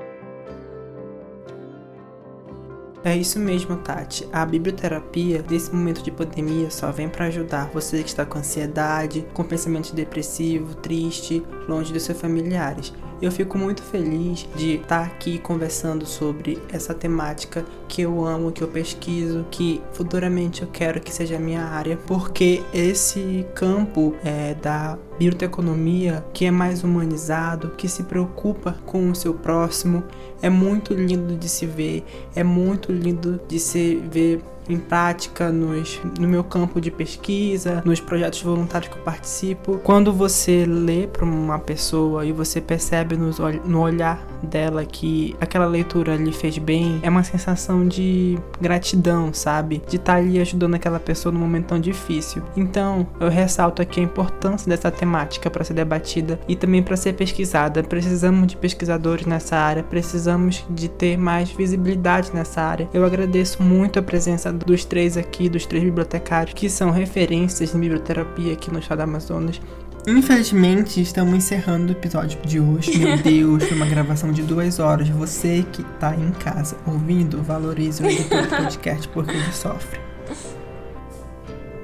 É isso mesmo, Tati. A biblioterapia, nesse momento de pandemia, só vem para ajudar você que está com ansiedade, com pensamento depressivo, triste, longe dos seus familiares. Eu fico muito feliz de estar aqui conversando sobre essa temática que eu amo, que eu pesquiso, que futuramente eu quero que seja a minha área, porque esse campo é, da biblioteconomia, que é mais humanizado, que se preocupa com o seu próximo, é muito lindo de se ver, é muito lindo de se ver em prática nos, no meu campo de pesquisa, nos projetos voluntários que eu participo. Quando você lê para uma pessoa e você percebe no, no olhar dela que aquela leitura lhe fez bem, é uma sensação de gratidão, sabe? De estar tá ali ajudando aquela pessoa num momento tão difícil. Então, eu ressalto aqui a importância dessa temática para ser debatida e também para ser pesquisada. Precisamos de pesquisadores nessa área, precisamos de ter mais visibilidade nessa área. Eu agradeço muito a presença dos três aqui, dos três bibliotecários, que são referências em biblioterapia aqui no estado do Amazonas. Infelizmente, estamos encerrando o episódio de hoje. Meu Deus, foi uma gravação de duas horas. Você que tá em casa ouvindo, valorize o editor do podcast porque ele sofre.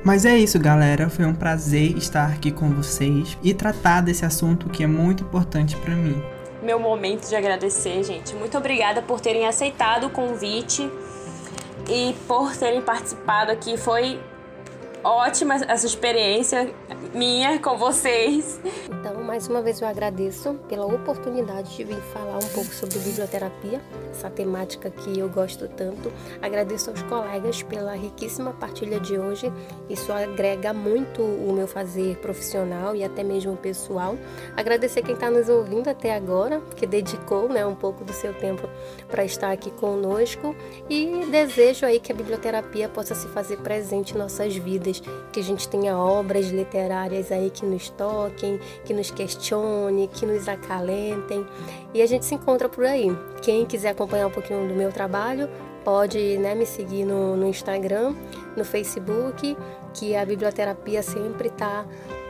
Mas é isso, galera. Foi um prazer estar aqui com vocês e tratar desse assunto que é muito importante para mim. Meu momento de agradecer, gente. Muito obrigada por terem aceitado o convite e por terem participado aqui. Foi ótima essa experiência. Minha com vocês. Então, mais uma vez eu agradeço pela oportunidade de vir falar um pouco sobre biblioterapia, essa temática que eu gosto tanto. Agradeço aos colegas pela riquíssima partilha de hoje. Isso agrega muito o meu fazer profissional e até mesmo pessoal. Agradecer quem está nos ouvindo até agora, que dedicou né, um pouco do seu tempo para estar aqui conosco e desejo aí que a biblioterapia possa se fazer presente em nossas vidas, que a gente tenha obras literárias aí que nos toquem, que nos questione, que nos acalentem e a gente se encontra por aí. Quem quiser acompanhar um pouquinho do meu trabalho, pode né, me seguir no, no Instagram, no Facebook, que a biblioterapia sempre está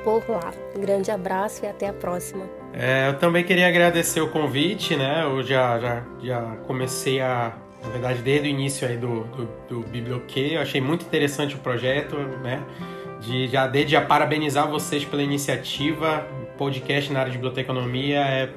por lá. Grande abraço e até a próxima. É, eu também queria agradecer o convite, né? Eu já, já, já comecei a, na verdade, desde o início aí do, do, do Biblioquê, eu achei muito interessante o projeto, né? De, já, desde já parabenizar vocês pela iniciativa, podcast na área de biblioteconomia é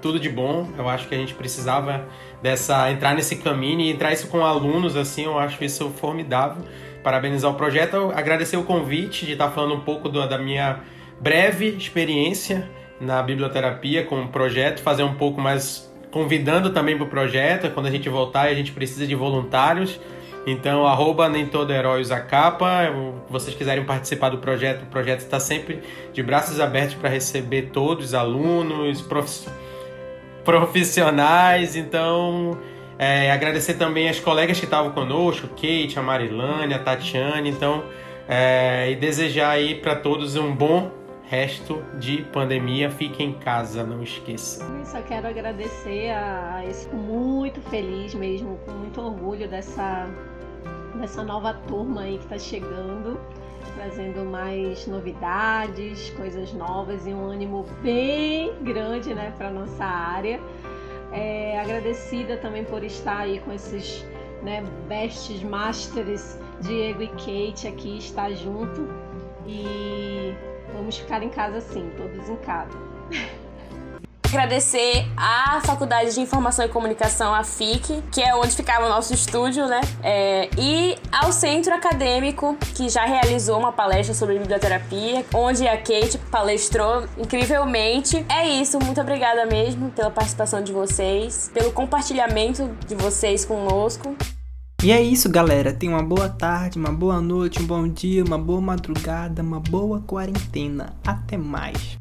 tudo de bom. Eu acho que a gente precisava dessa entrar nesse caminho e entrar isso com alunos assim, eu acho isso formidável. Parabenizar o projeto, agradecer o convite de estar falando um pouco do, da minha breve experiência na biblioterapia com o projeto, fazer um pouco mais convidando também para o projeto. Quando a gente voltar, a gente precisa de voluntários. Então, arroba nem todo herói usa capa. Vocês quiserem participar do projeto, o projeto está sempre de braços abertos para receber todos, alunos, profissionais. Então, é, agradecer também as colegas que estavam conosco, Kate, a Marilane, a Tatiane. Então, é, e desejar aí para todos um bom resto de pandemia, fique em casa, não esqueça. Eu só quero agradecer a esse muito feliz mesmo, com muito orgulho dessa dessa nova turma aí que está chegando, trazendo mais novidades, coisas novas e um ânimo bem grande, né, para nossa área. É, agradecida também por estar aí com esses né, bestes masters Diego e Kate aqui estar junto e Vamos ficar em casa sim, todos em casa. Agradecer à Faculdade de Informação e Comunicação, a FIC, que é onde ficava o nosso estúdio, né? É, e ao Centro Acadêmico, que já realizou uma palestra sobre biblioterapia, onde a Kate palestrou incrivelmente. É isso, muito obrigada mesmo pela participação de vocês, pelo compartilhamento de vocês conosco. E é isso, galera. Tenha uma boa tarde, uma boa noite, um bom dia, uma boa madrugada, uma boa quarentena. Até mais.